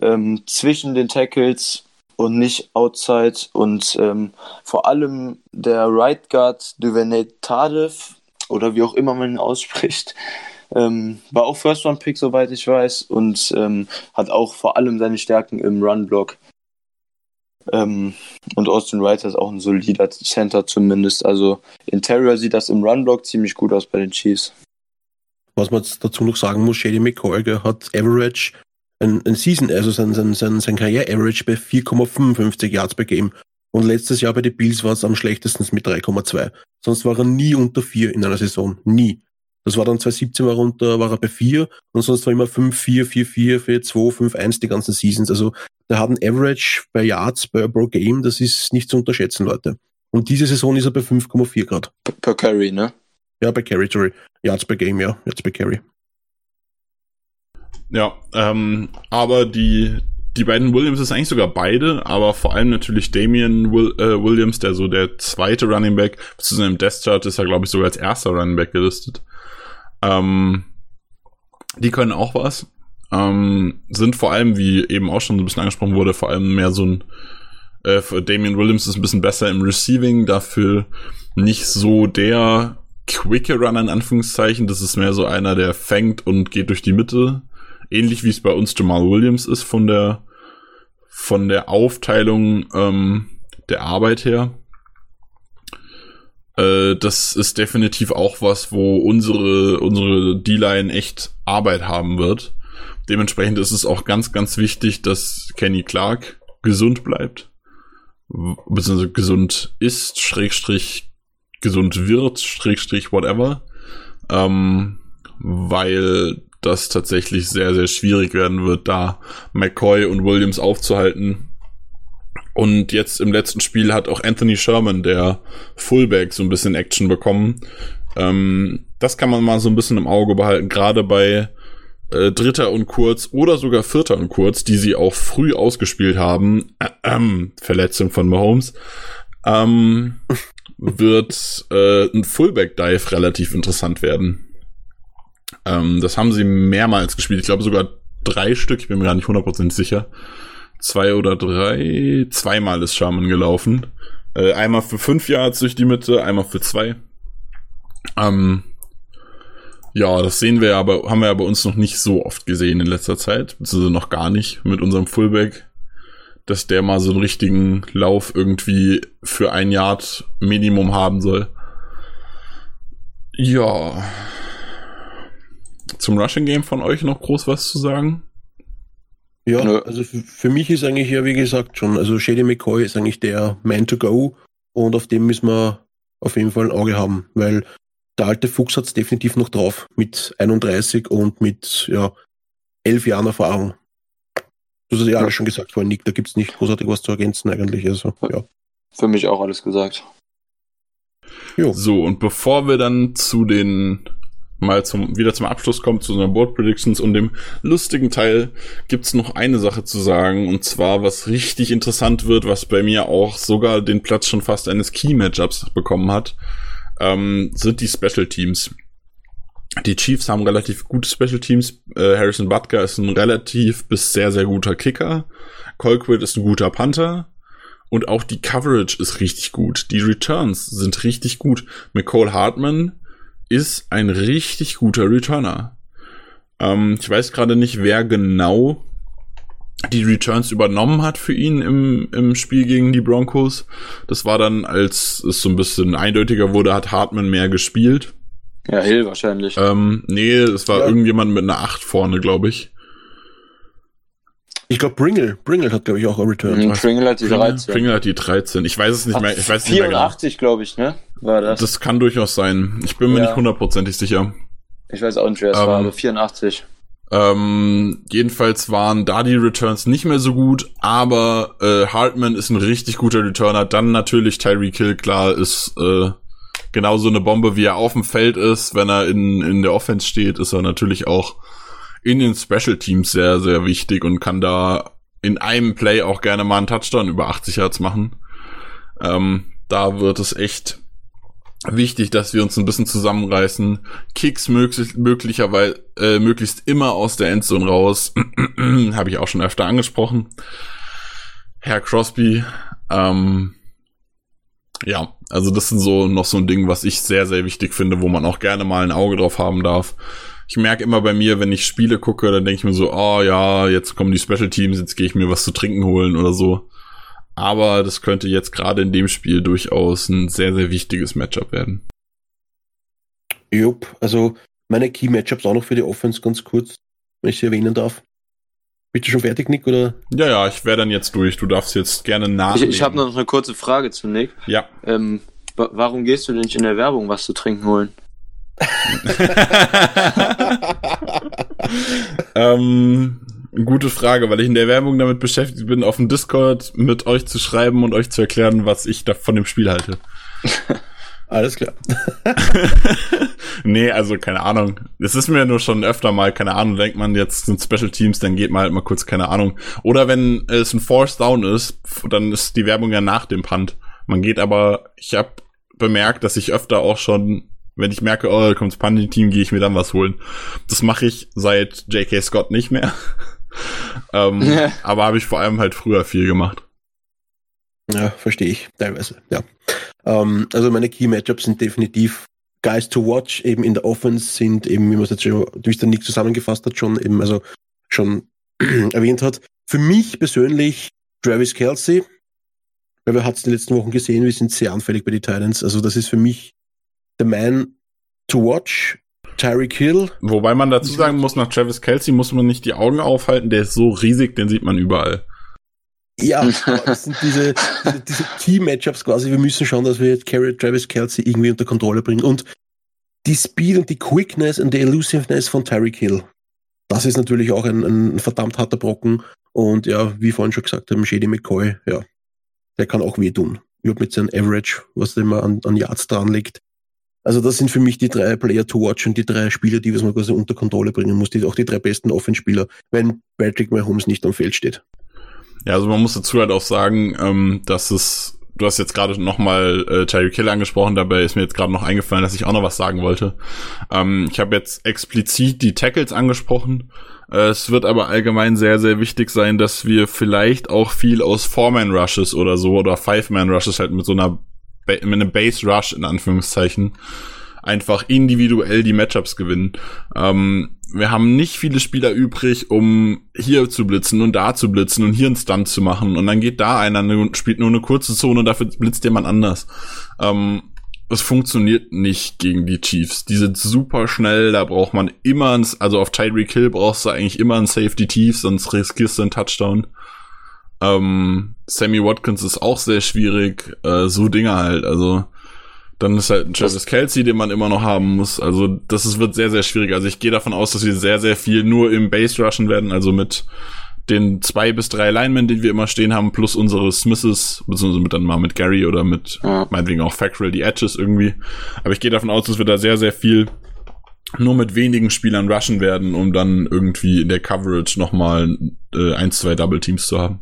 ähm, zwischen den Tackles und nicht outside. Und ähm, vor allem der Right Guard Duvernay Tardif oder wie auch immer man ihn ausspricht, ähm, war auch First Round Pick, soweit ich weiß, und ähm, hat auch vor allem seine Stärken im Run-Block. Ähm, und Austin Wright ist auch ein solider Center zumindest. Also Interior sieht das im Run-Block ziemlich gut aus bei den Chiefs. Was man dazu noch sagen muss, Shady McCoy hat Average, ein, ein Season, also sein, sein, sein, sein Karriere-Average bei 4,55 Yards per Game. Und letztes Jahr bei den Bills war es am schlechtesten mit 3,2. Sonst war er nie unter 4 in einer Saison. Nie. Das war dann 2017 war runter, war er bei 4 und sonst war immer 5, 4, 4, 4, 4, 2, 5, 1 die ganzen Seasons. Also der hat ein Average bei Yards per, pro Game, das ist nicht zu unterschätzen, Leute. Und diese Saison ist er bei 5,4 Grad. Per Carry, ne? Ja, bei Carry, sorry. Yards per Game, ja. Yards per Carry. Ja, ähm, aber die, die beiden Williams ist eigentlich sogar beide, aber vor allem natürlich Damian Will, äh, Williams, der so der zweite Running Back, zu seinem Death Chart ist er, glaube ich, sogar als erster Running Back gelistet. Ähm, die können auch was. Ähm, sind vor allem, wie eben auch schon so ein bisschen angesprochen wurde, vor allem mehr so ein äh, Damian Williams ist ein bisschen besser im Receiving, dafür nicht so der quicke Runner in Anführungszeichen. Das ist mehr so einer, der fängt und geht durch die Mitte. Ähnlich wie es bei uns Jamal Williams ist von der von der Aufteilung ähm, der Arbeit her. Äh, das ist definitiv auch was, wo unsere, unsere D-Line echt Arbeit haben wird. Dementsprechend ist es auch ganz, ganz wichtig, dass Kenny Clark gesund bleibt. Beziehungsweise gesund ist, Schrägstrich gesund wird, Schrägstrich whatever. Ähm, weil das tatsächlich sehr, sehr schwierig werden wird, da McCoy und Williams aufzuhalten. Und jetzt im letzten Spiel hat auch Anthony Sherman, der Fullback, so ein bisschen Action bekommen. Ähm, das kann man mal so ein bisschen im Auge behalten, gerade bei äh, Dritter und Kurz oder sogar Vierter und Kurz, die sie auch früh ausgespielt haben. Äh, äh, Verletzung von Mahomes. Ähm, wird äh, ein Fullback-Dive relativ interessant werden. Ähm, das haben sie mehrmals gespielt. Ich glaube sogar drei Stück, ich bin mir gar nicht 100% sicher zwei oder drei, zweimal ist Sherman gelaufen. Äh, einmal für fünf Yards durch die Mitte, einmal für zwei. Ähm, ja, das sehen wir aber, haben wir ja bei uns noch nicht so oft gesehen in letzter Zeit, beziehungsweise noch gar nicht mit unserem Fullback, dass der mal so einen richtigen Lauf irgendwie für ein Yard Minimum haben soll. Ja. Zum Rushing Game von euch noch groß was zu sagen? Ja, also für, mich ist eigentlich ja, wie gesagt, schon, also Shady McCoy ist eigentlich der Man to go und auf dem müssen wir auf jeden Fall ein Auge haben, weil der alte Fuchs hat es definitiv noch drauf mit 31 und mit ja, elf Jahren Erfahrung. Du hast ja, alles schon gesagt vorhin, Nick, da gibt es nicht großartig was zu ergänzen eigentlich. Also, ja. Für mich auch alles gesagt. Jo. So, und bevor wir dann zu den mal zum, wieder zum Abschluss kommt, zu unseren Board Predictions und dem lustigen Teil, gibt's noch eine Sache zu sagen, und zwar, was richtig interessant wird, was bei mir auch sogar den Platz schon fast eines Key-Matchups bekommen hat, ähm, sind die Special Teams. die Chiefs haben relativ gute Special Teams. Äh, Harrison Butker ist ein relativ bis sehr, sehr guter Kicker. Colquitt ist ein guter Panther. Und auch die Coverage ist richtig gut. Die Returns sind richtig gut. McCall Hartman ist ein richtig guter Returner. Ähm, ich weiß gerade nicht, wer genau die Returns übernommen hat für ihn im, im Spiel gegen die Broncos. Das war dann, als es so ein bisschen eindeutiger wurde, hat Hartman mehr gespielt. Ja, Hill wahrscheinlich. Ähm, nee, es war Ja. irgendjemand mit einer 8 vorne, glaube ich. Ich glaube, Bringle. Bringle hat, glaube ich, auch ein Return. Mhm, Pringle hat die 13. Pringle hat die 13. Ich weiß es nicht mehr. Ich weiß nicht mehr genau. 84, glaube ich, ne? War das. Das kann durchaus sein. Ich bin mir Ja. nicht hundertprozentig sicher. ich weiß auch nicht, wer es Ähm, war, aber 84. Ähm, jedenfalls waren da die Returns nicht mehr so gut, aber äh, Hartman ist ein richtig guter Returner. Dann natürlich Tyreek Hill, klar, ist äh, genauso eine Bombe, wie er auf dem Feld ist. Wenn er in, in der Offense steht, ist er natürlich auch in den Special Teams sehr, sehr wichtig und kann da in einem Play auch gerne mal einen Touchdown über 80 Yards machen. Ähm, da wird es echt wichtig, dass wir uns ein bisschen zusammenreißen. Kicks möglich, möglicherweise äh, möglichst immer aus der Endzone raus. Habe ich auch schon öfter angesprochen. Herr Crosby, ähm, ja, also das sind so noch so ein Ding, was ich sehr, sehr wichtig finde, wo man auch gerne mal ein Auge drauf haben darf. Ich merke immer bei mir, wenn ich Spiele gucke, dann denke ich mir so, oh ja, jetzt kommen die Special Teams, jetzt gehe ich mir was zu trinken holen oder so. Aber das könnte jetzt gerade in dem Spiel durchaus ein sehr, sehr wichtiges Matchup werden. Jupp, also meine Key-Matchups auch noch für die Offense ganz kurz, wenn ich sie erwähnen darf. Bist du schon fertig, Nick? Oder? Ja, ja, ich wäre dann jetzt durch. Du darfst jetzt gerne Ich, nachlegen. ich habe noch eine kurze Frage zu Nick. Ja. Ähm, wa- warum gehst du denn nicht in der Werbung was zu trinken holen? ähm, gute Frage, weil ich in der Werbung damit beschäftigt bin, auf dem Discord mit euch zu schreiben und euch zu erklären, was ich da von dem Spiel halte. Alles klar. nee, also keine Ahnung. Es ist mir nur schon öfter mal, keine Ahnung, denkt man, jetzt sind Special Teams, dann geht man halt mal kurz, keine Ahnung. Oder wenn es ein Force Down ist, dann ist die Werbung ja nach dem Punt. Man geht aber, ich habe bemerkt, dass ich öfter auch schon, wenn ich merke, oh, da kommt das Punting-Team, gehe ich mir dann was holen. Das mache ich seit J.K. Scott nicht mehr. ähm, Ja. Aber habe ich vor allem halt früher viel gemacht. Ja, verstehe ich, teilweise, ja. Ähm, also meine Key-Matchups sind definitiv Guys to watch, eben in der Offense sind eben, wie man es jetzt schon, es der Nick zusammengefasst hat, schon eben, also schon erwähnt hat. Für mich persönlich Travis Kelsey, weil wir hat es in den letzten Wochen gesehen, wir sind sehr anfällig bei den Titans. Also das ist für mich der Man to watch. Tyreek Hill, Wobei man dazu sagen muss, nach Travis Kelsey muss man nicht die Augen aufhalten, der ist so riesig, den sieht man überall. Ja, das sind diese, diese, diese Key-Matchups quasi. Wir müssen schauen, dass wir jetzt Carry Travis Kelsey irgendwie unter Kontrolle bringen. Und die Speed und die Quickness und die Elusiveness von Tyreek Hill, das ist natürlich auch ein, ein verdammt harter Brocken. Und ja, wie vorhin schon gesagt haben, Shady McCoy, ja, der kann auch wehtun. Überhaupt mit seinem Average, was der immer an, an Yards dran legt. Also das sind für mich die drei Player to watch und die drei Spieler, die was man quasi unter Kontrolle bringen muss. Die, auch die drei besten Offenspieler, wenn Patrick Mahomes nicht am Feld steht. Ja, also man muss dazu halt auch sagen, ähm, dass es, du hast jetzt gerade nochmal äh, Tyreek Hill angesprochen, dabei ist mir jetzt gerade noch eingefallen, dass ich auch noch was sagen wollte. Ähm, ich habe jetzt explizit die Tackles angesprochen. Äh, es wird aber allgemein sehr, sehr wichtig sein, dass wir vielleicht auch viel aus Four-Man-Rushes oder so oder Five-Man-Rushes halt mit so einer, mit einem Base-Rush in Anführungszeichen einfach individuell die Matchups gewinnen. Ähm, wir haben nicht viele Spieler übrig, um hier zu blitzen und da zu blitzen und hier einen Stunt zu machen. Und dann geht da einer und spielt nur eine kurze Zone und dafür blitzt jemand anders. Ähm, es funktioniert nicht gegen die Chiefs. Die sind super schnell, da braucht man immer, ein, also auf Tyreek Hill brauchst du eigentlich immer ein Safety Tief, sonst riskierst du einen Touchdown. Ähm, Sammy Watkins ist auch sehr schwierig, äh, so Dinge halt, also dann ist halt ein Travis Kelsey, den man immer noch haben muss. Also das ist, wird sehr, sehr schwierig. Also ich gehe davon aus, dass wir sehr, sehr viel nur im Base rushen werden, also mit den zwei bis drei Linemen, die wir immer stehen haben, plus unsere Smiths, beziehungsweise mit dann mal mit Gary oder mit Ja. meinetwegen auch Fackrell, die Edges irgendwie. Aber ich gehe davon aus, dass wir da sehr, sehr viel nur mit wenigen Spielern rushen werden, um dann irgendwie in der Coverage nochmal äh, ein, zwei Double Teams zu haben.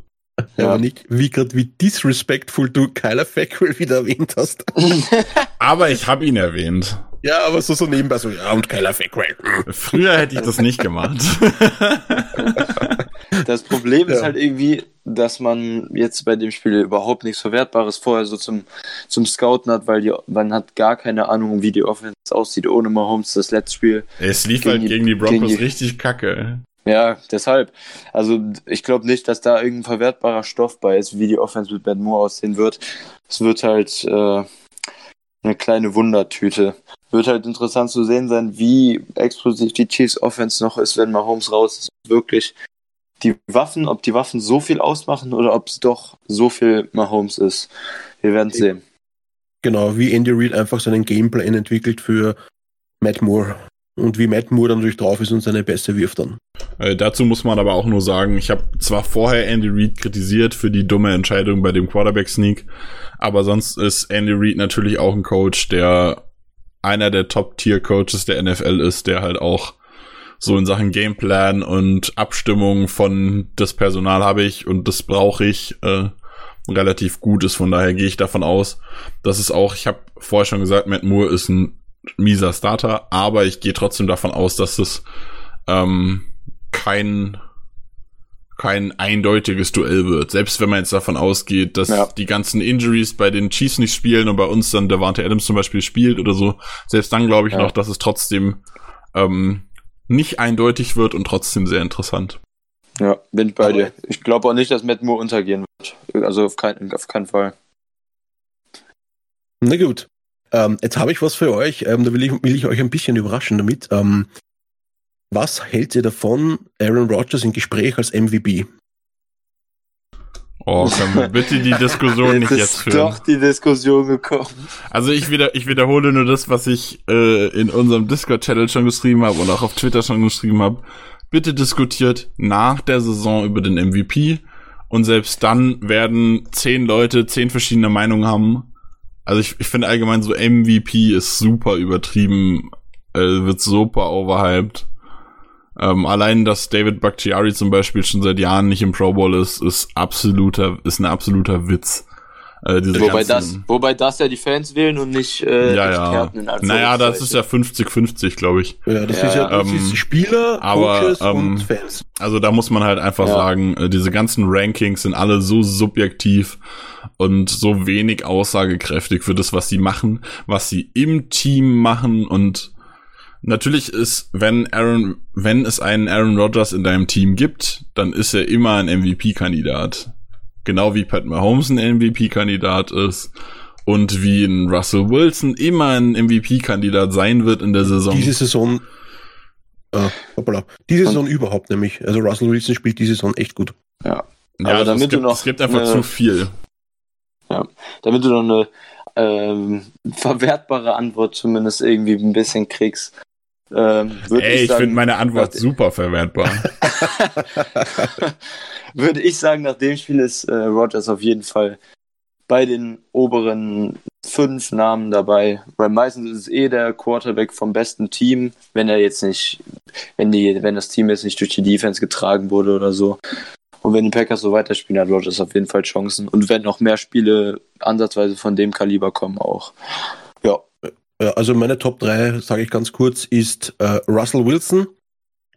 Ja, aber Nick, wie grad wie disrespectful du Kyler Fackrell wieder erwähnt hast. Aber ich habe ihn erwähnt. Ja, aber so, so nebenbei so, ja, und Kyler Fackrell. Früher hätte ich das nicht gemacht. Das Problem ist Ja. halt irgendwie, dass man jetzt bei dem Spiel überhaupt nichts Verwertbares vorher so zum, zum Scouten hat, weil die, man hat gar keine Ahnung, wie die Offense aussieht ohne Mahomes. Das letzte Spiel es lief Gegen halt die- gegen die Broncos gegen die- richtig kacke. Ja, deshalb. Also ich glaube nicht, dass da irgendein verwertbarer Stoff bei ist, wie die Offense mit Ben Moore aussehen wird. Es wird halt äh, eine kleine Wundertüte. Wird halt interessant zu sehen sein, wie explosiv die Chiefs Offense noch ist, wenn Mahomes raus ist. Wirklich die Waffen, ob die Waffen so viel ausmachen oder ob es doch so viel Mahomes ist. Wir werden sehen. Genau, wie Andy Reid einfach seinen Gameplan entwickelt für Matt Moore. Und wie Matt Moore dann natürlich drauf ist und seine Pässe wirft dann. Äh, dazu muss man aber auch nur sagen, ich habe zwar vorher Andy Reid kritisiert für die dumme Entscheidung bei dem Quarterback-Sneak, aber sonst ist Andy Reid natürlich auch ein Coach, der einer der Top-Tier-Coaches der NFL ist, der halt auch so in Sachen Gameplan und Abstimmung von das Personal habe ich und das brauche ich äh, relativ gut ist. Von daher gehe ich davon aus, dass es auch, ich habe vorher schon gesagt, Matt Moore ist ein mieser Starter, aber ich gehe trotzdem davon aus, dass es ähm, kein kein eindeutiges Duell wird. Selbst wenn man jetzt davon ausgeht, dass Ja. die ganzen Injuries bei den Chiefs nicht spielen und bei uns dann Devante Adams zum Beispiel spielt oder so, selbst dann glaube ich Ja. noch, dass es trotzdem ähm, nicht eindeutig wird und trotzdem sehr interessant. Ja, bin ich bei Aber- dir. Ich glaube auch nicht, dass Matt Moore untergehen wird. Also auf, kein, auf keinen Fall. Na gut. Ähm, jetzt habe ich was für euch. Ähm, da will ich, will ich euch ein bisschen überraschen damit. Ähm, was hält ihr davon, Aaron Rodgers im Gespräch als MVP? Oh, können wir bitte die Diskussion nicht jetzt ist führen. doch die Diskussion gekommen. Also ich wieder, ich wiederhole nur das, was ich äh, in unserem Discord-Channel schon geschrieben habe und auch auf Twitter schon geschrieben habe. Bitte diskutiert nach der Saison über den MVP und selbst dann werden zehn Leute zehn verschiedene Meinungen haben. Also ich, ich finde allgemein so MVP ist super übertrieben, äh, wird super overhyped. Ähm, allein, dass David Bakhtiari zum Beispiel schon seit Jahren nicht im Pro Bowl ist, ist absoluter, ist ein absoluter Witz. Äh, diese Wobei das, ganzen- wobei das ja die Fans wählen und nicht äh, ja, ja. Experten in Naja, das ist ja Anführungszeichen. 50-50, glaube ich. Ja, das Ja, ist ja das ähm, ist Spieler, aber, Coaches ähm, und Fans. Also da muss man halt einfach Ja. sagen, äh, diese ganzen Rankings sind alle so subjektiv und so wenig aussagekräftig für das, was sie machen, was sie im Team machen und natürlich ist, wenn Aaron, wenn es einen Aaron Rodgers in deinem Team gibt, dann ist er immer ein MVP-Kandidat. Genau wie Pat Mahomes ein MVP-Kandidat ist und wie ein Russell Wilson immer ein MVP-Kandidat sein wird in der Saison. Diese Saison, äh, hoppala, diese Saison überhaupt nämlich. Also Russell Wilson spielt diese Saison echt gut. Ja. ja, aber also damit es gibt, du noch es gibt einfach eine- zu viel. Damit du noch eine ähm, verwertbare Antwort zumindest irgendwie ein bisschen kriegst. Ähm, Ey, ich ich finde meine Antwort super verwertbar. würde ich sagen, nach dem Spiel ist äh, Rogers auf jeden Fall bei den oberen fünf Namen dabei. Weil meistens ist es eh der Quarterback vom besten Team, wenn er jetzt nicht, wenn die, wenn das Team jetzt nicht durch die Defense getragen wurde oder so. Und wenn die Packers so weiterspielen, hat Rogers auf jeden Fall Chancen. Und wenn noch mehr Spiele ansatzweise von dem Kaliber kommen auch. Ja, also meine Top 3, sage ich ganz kurz, ist äh, Russell Wilson,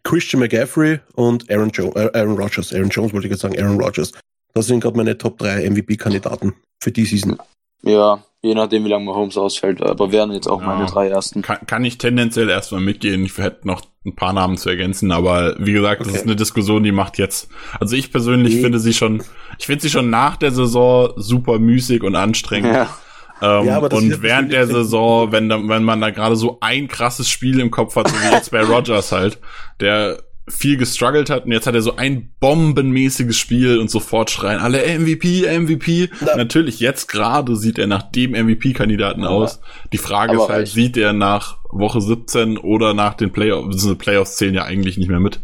Christian McCaffrey und Aaron, jo äh, Aaron Rodgers. Aaron Jones wollte ich jetzt sagen, Aaron Rodgers. Das sind gerade meine Top 3 MVP-Kandidaten für die Season. ja, je nachdem, wie lange Mahomes ausfällt. Aber wären jetzt auch Ja. meine drei ersten. kann, kann ich tendenziell erstmal mitgehen. Ich hätte noch ein paar Namen zu ergänzen, aber wie gesagt, das Okay. ist eine Diskussion, die macht jetzt. Also ich persönlich Nee. finde sie schon, ich finde sie schon nach der Saison super müßig und anstrengend. Ja. Ähm, Ja, und während der Saison, wenn, da, wenn man da gerade so ein krasses Spiel im Kopf hat, so wie jetzt bei Rogers halt, der viel gestruggelt hat und jetzt hat er so ein bombenmäßiges Spiel und sofort schreien alle MVP, MVP. Na. Natürlich, jetzt gerade sieht er nach dem MVP-Kandidaten aus. Die Frage ist halt, reicht. sieht er nach Woche 17 oder nach den Playoffs, diese Playoffs zählen ja eigentlich nicht mehr mit.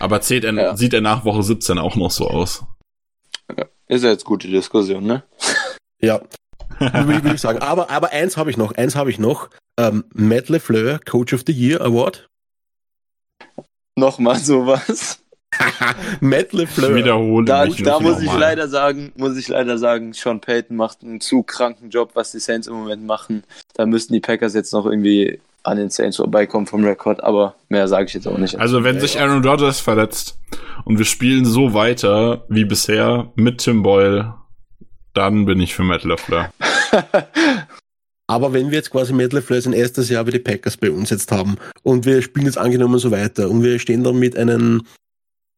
Aber zählt er, Ja. sieht er nach Woche 17 auch noch so aus? Ist ja jetzt gute Diskussion, ne? Ja, würde ich, ich sagen. Aber, aber eins habe ich noch, eins habe ich noch. Ähm, Matt LeFleur, Coach of the Year Award. Nochmal sowas. Matt Ich LeFleur. wiederhole Da, mich da muss ich nochmal. leider sagen, muss ich leider sagen, Sean Payton macht einen zu kranken Job, was die Saints im Moment machen. Da müssten die Packers jetzt noch irgendwie an den Saints vorbeikommen vom Rekord, aber mehr sage ich jetzt auch nicht. Also wenn sich Aaron Rodgers verletzt und wir spielen so weiter wie bisher mit Tim Boyle, dann bin ich für Matt LaFleur. Aber wenn wir jetzt quasi Matt LaFleur sein erstes Jahr wie die Packers bei uns jetzt haben und wir spielen jetzt angenommen so weiter und wir stehen dann mit einem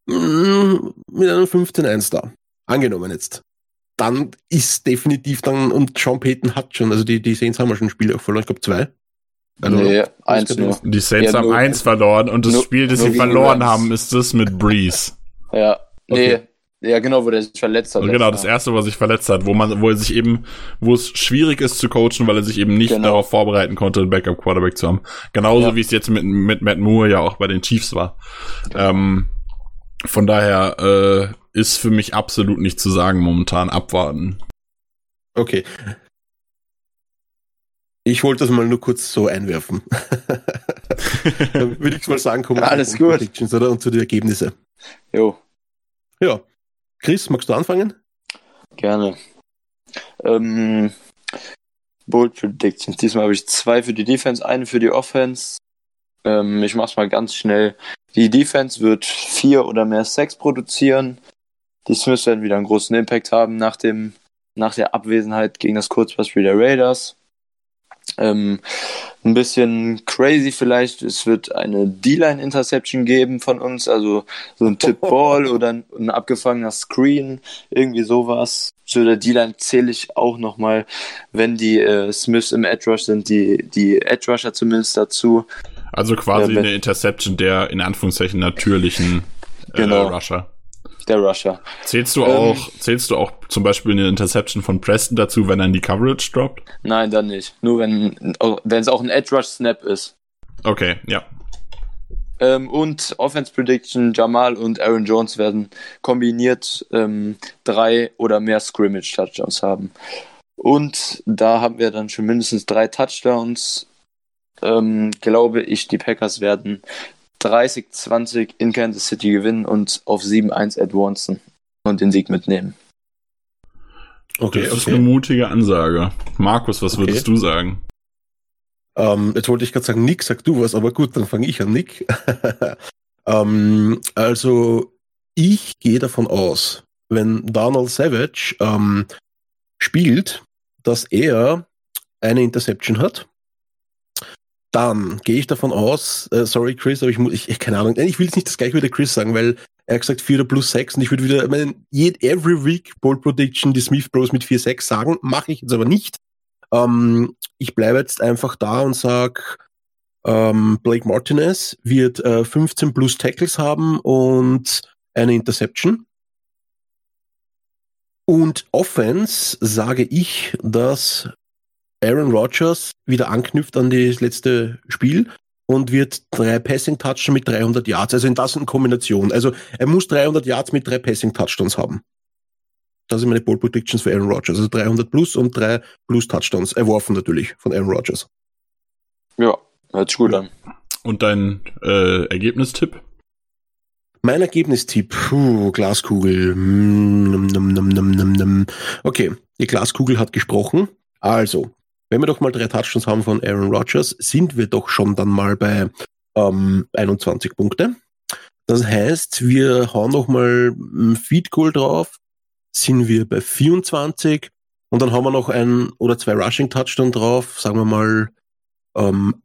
mm, mit einem 15-1 da, angenommen jetzt, dann ist definitiv dann, und Sean Payton hat schon, also die, die Saints haben ja schon Spiele auch verloren, ich glaube zwei. Also, nee, eins nur. Die Saints Ja, haben nur- eins verloren und das nur- Spiel, das sie verloren haben, ist das mit Breeze. Ja, nee, Okay. Ja genau, wo der sich verletzt hat. Also genau, das erste, was sich verletzt hat, wo man, wo er sich eben, wo es schwierig ist zu coachen, weil er sich eben nicht Genau. darauf vorbereiten konnte, einen Backup Quarterback zu haben. Genauso Ja. wie es jetzt mit, mit Matt Moore ja auch bei den Chiefs war. Ähm, von daher äh, ist für mich absolut nicht zu sagen, momentan abwarten. Okay. Ich wollte das mal nur kurz so einwerfen. Dann würde ich mal sagen, kommen wir Alles zu den gut. Predictions, oder? Und zu den Ergebnissen. Jo, Ja. Chris, magst du anfangen? gerne. Ähm, Bold Predictions. Diesmal habe ich zwei für die Defense, eine für die Offense. Ähm, ich mach's mal ganz schnell. Die Defense wird vier oder mehr Sacks produzieren. Die Smiths werden wieder einen großen Impact haben nach dem, nach der Abwesenheit gegen das Kurzpassspiel der Raiders. Ähm, ein bisschen crazy vielleicht. Es wird eine D-Line-Interception geben von uns, also so ein Tip-Ball oder ein, ein abgefangener Screen, irgendwie sowas. Zu der D-Line zähle ich auch nochmal, wenn die äh, Smiths im Edge Rush sind, die, die Edge Rusher zumindest dazu. Also quasi Ja, wenn- eine Interception der in Anführungszeichen natürlichen äh, Genau. Rusher. Der Rusher. Zählst du Ähm, auch, zählst du auch zum Beispiel eine Interception von Preston dazu, wenn er in die Coverage droppt? Nein, dann nicht. Nur wenn oh, wenn es auch ein Edge Rush Snap ist. Okay, ja. Ähm, und Offense Prediction, Jamal und Aaron Jones werden kombiniert ähm, drei oder mehr Scrimmage Touchdowns haben. Und da haben wir dann schon mindestens drei Touchdowns. Ähm, glaube ich, die Packers werden 30-20 in Kansas City gewinnen und auf 7-1 advancen und den Sieg mitnehmen. Okay, Das ist eine mutige Ansage. Markus, was Okay. würdest du sagen? Ähm, jetzt wollte ich gerade sagen, Nick, sag du was, aber gut, dann fange ich an, Nick. ähm, also, ich gehe davon aus, wenn Donald Savage ähm, spielt, dass er eine Interception hat, dann gehe ich davon aus, äh, sorry Chris, aber ich muss, ich, ich keine Ahnung, ich will jetzt nicht das gleiche wie der Chris sagen, weil er hat gesagt 4 oder plus 6 und ich würde wieder, ich meine, every week Bold Prediction, die Smith Bros mit 4-6 sagen, mache ich jetzt aber nicht. Ähm, ich bleibe jetzt einfach da und sag, ähm, Blake Martinez wird äh, 15 plus Tackles haben und eine Interception. Und Offense sage ich, dass Aaron Rodgers wieder anknüpft an das letzte Spiel und wird drei Passing Touchdowns mit 300 Yards. Also in das in Kombination. Also er muss 300 Yards mit drei Passing Touchdowns haben. Das sind meine Ball Predictions für Aaron Rodgers. Also 300 plus und drei plus Touchdowns. Erworfen natürlich von Aaron Rodgers. Ja, hört sich gut an. Und dein äh, Ergebnistipp? Mein Ergebnistipp, puh, Glaskugel. Mm, num, num, num, num, num, num. Okay, die Glaskugel hat gesprochen. Also, wenn wir doch mal drei Touchdowns haben von Aaron Rodgers, sind wir doch schon dann mal bei ähm, 21 Punkte. Das heißt, wir hauen noch mal ein Feed Goal drauf, sind wir bei 24 und dann haben wir noch ein oder zwei Rushing Touchdown drauf, sagen wir mal ähm,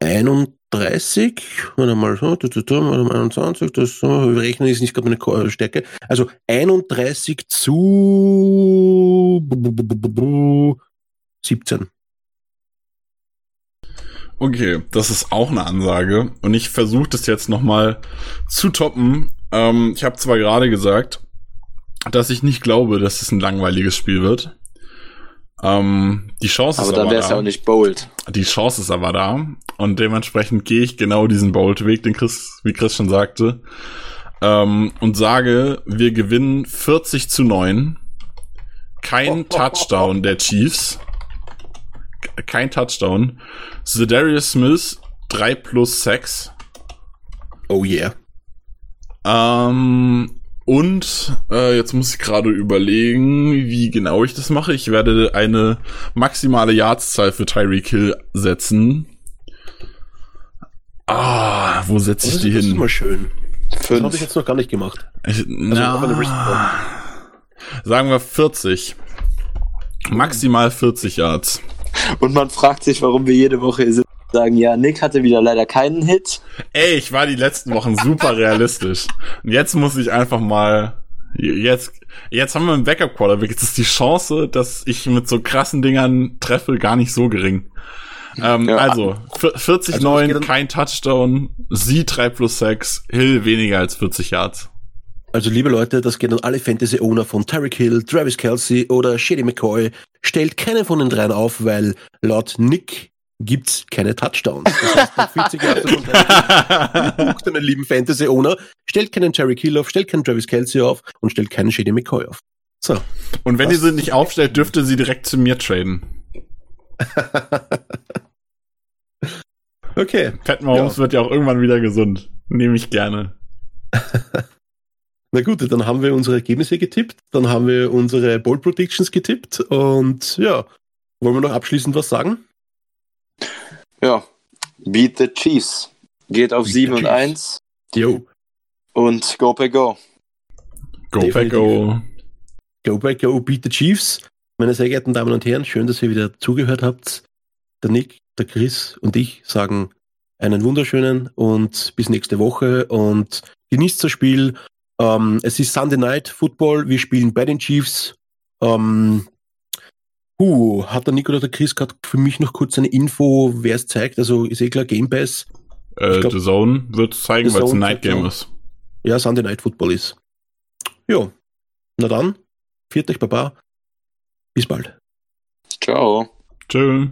31, warte mal, so, tu, tu, tu, warte mal, 21, das, rechnen ist nicht gerade meine äh, Stärke. Also 31 zu bu- bu- bu- bu- bu- bu- 17. Okay, das ist auch eine Ansage. Und ich versuche das jetzt nochmal zu toppen. Ähm, ich habe zwar gerade gesagt, dass ich nicht glaube, dass es ein langweiliges Spiel wird. Ähm, die Chance Aber ist aber da. ja auch nicht bold. Die Chance ist aber da. Und dementsprechend gehe ich genau diesen Bold-Weg, den Chris, wie Chris schon sagte. Ähm, und sage, wir gewinnen 40 zu 9. Kein Touchdown der Chiefs. Kein Touchdown. Zedarius Smith 3 plus 6. Oh yeah. Ähm, und äh, jetzt muss ich gerade überlegen, wie genau ich das mache. Ich werde eine maximale Yardszahl für Tyreek Hill setzen. Ah, wo setze ich Das die ist, das ist hin? mal schön. Das habe ich Fünf. jetzt noch gar nicht gemacht. Ich, eine na, sagen wir 40. Maximal 40 Yards. Und man fragt sich, warum wir jede Woche hier sitzen und sagen, ja, Nick hatte wieder leider keinen Hit. Ey, ich war die letzten Wochen super realistisch. Und jetzt muss ich einfach mal. Jetzt, jetzt haben wir einen Backup Quarterback. Jetzt ist die Chance, dass ich mit so krassen Dingern treffe, gar nicht so gering. Ähm, Ja. Also, vier- 40 Also, 9, das geht dann- kein Touchdown, Sie 3 plus 6, Hill weniger als 40 Yards. Also liebe Leute, das geht an alle Fantasy-Owner von Tyreek Hill, Travis Kelsey oder Shady McCoy. Stellt keinen von den dreien auf, weil laut Nick gibt's keine Touchdowns. Das heißt, nach 40 Jahren von Tyreek Hill, bucht einen lieben Fantasy-Owner, stellt keinen Tyreek Hill auf, stellt keinen Travis Kelsey auf und stellt keinen Shady McCoy auf. So. Und wenn ihr sie nicht aufstellt, dürft ihr sie direkt zu mir traden. Okay. Pat Mahomes wird ja auch irgendwann wieder gesund. Nehme ich gerne. Na gut, dann haben wir unsere Ergebnisse getippt, dann haben wir unsere Bold Predictions getippt und ja, wollen wir noch abschließend was sagen? Ja. Beat the Chiefs. Geht auf Beat 7 the und Chiefs. 1 Jo, und Go Pack Go. Go Definitiv. back go. go back, go, beat the Chiefs. Meine sehr geehrten Damen und Herren, schön, dass ihr wieder zugehört habt. Der Nick, der Chris und ich sagen einen wunderschönen und bis nächste Woche und genießt das Spiel. Ähm, es ist Sunday Night Football, wir spielen bei den Chiefs. Ähm, huh, hat der Nick oder der Chris gerade für mich noch kurz eine Info, wer es zeigt? Also ist eh klar Game Pass. Äh, glaub- The Zone wird zeigen, The weil es ein Night Game ist. Ja, Sunday Night Football ist. Ja, na dann, viert euch Baba. Bis bald. Ciao. Tschö.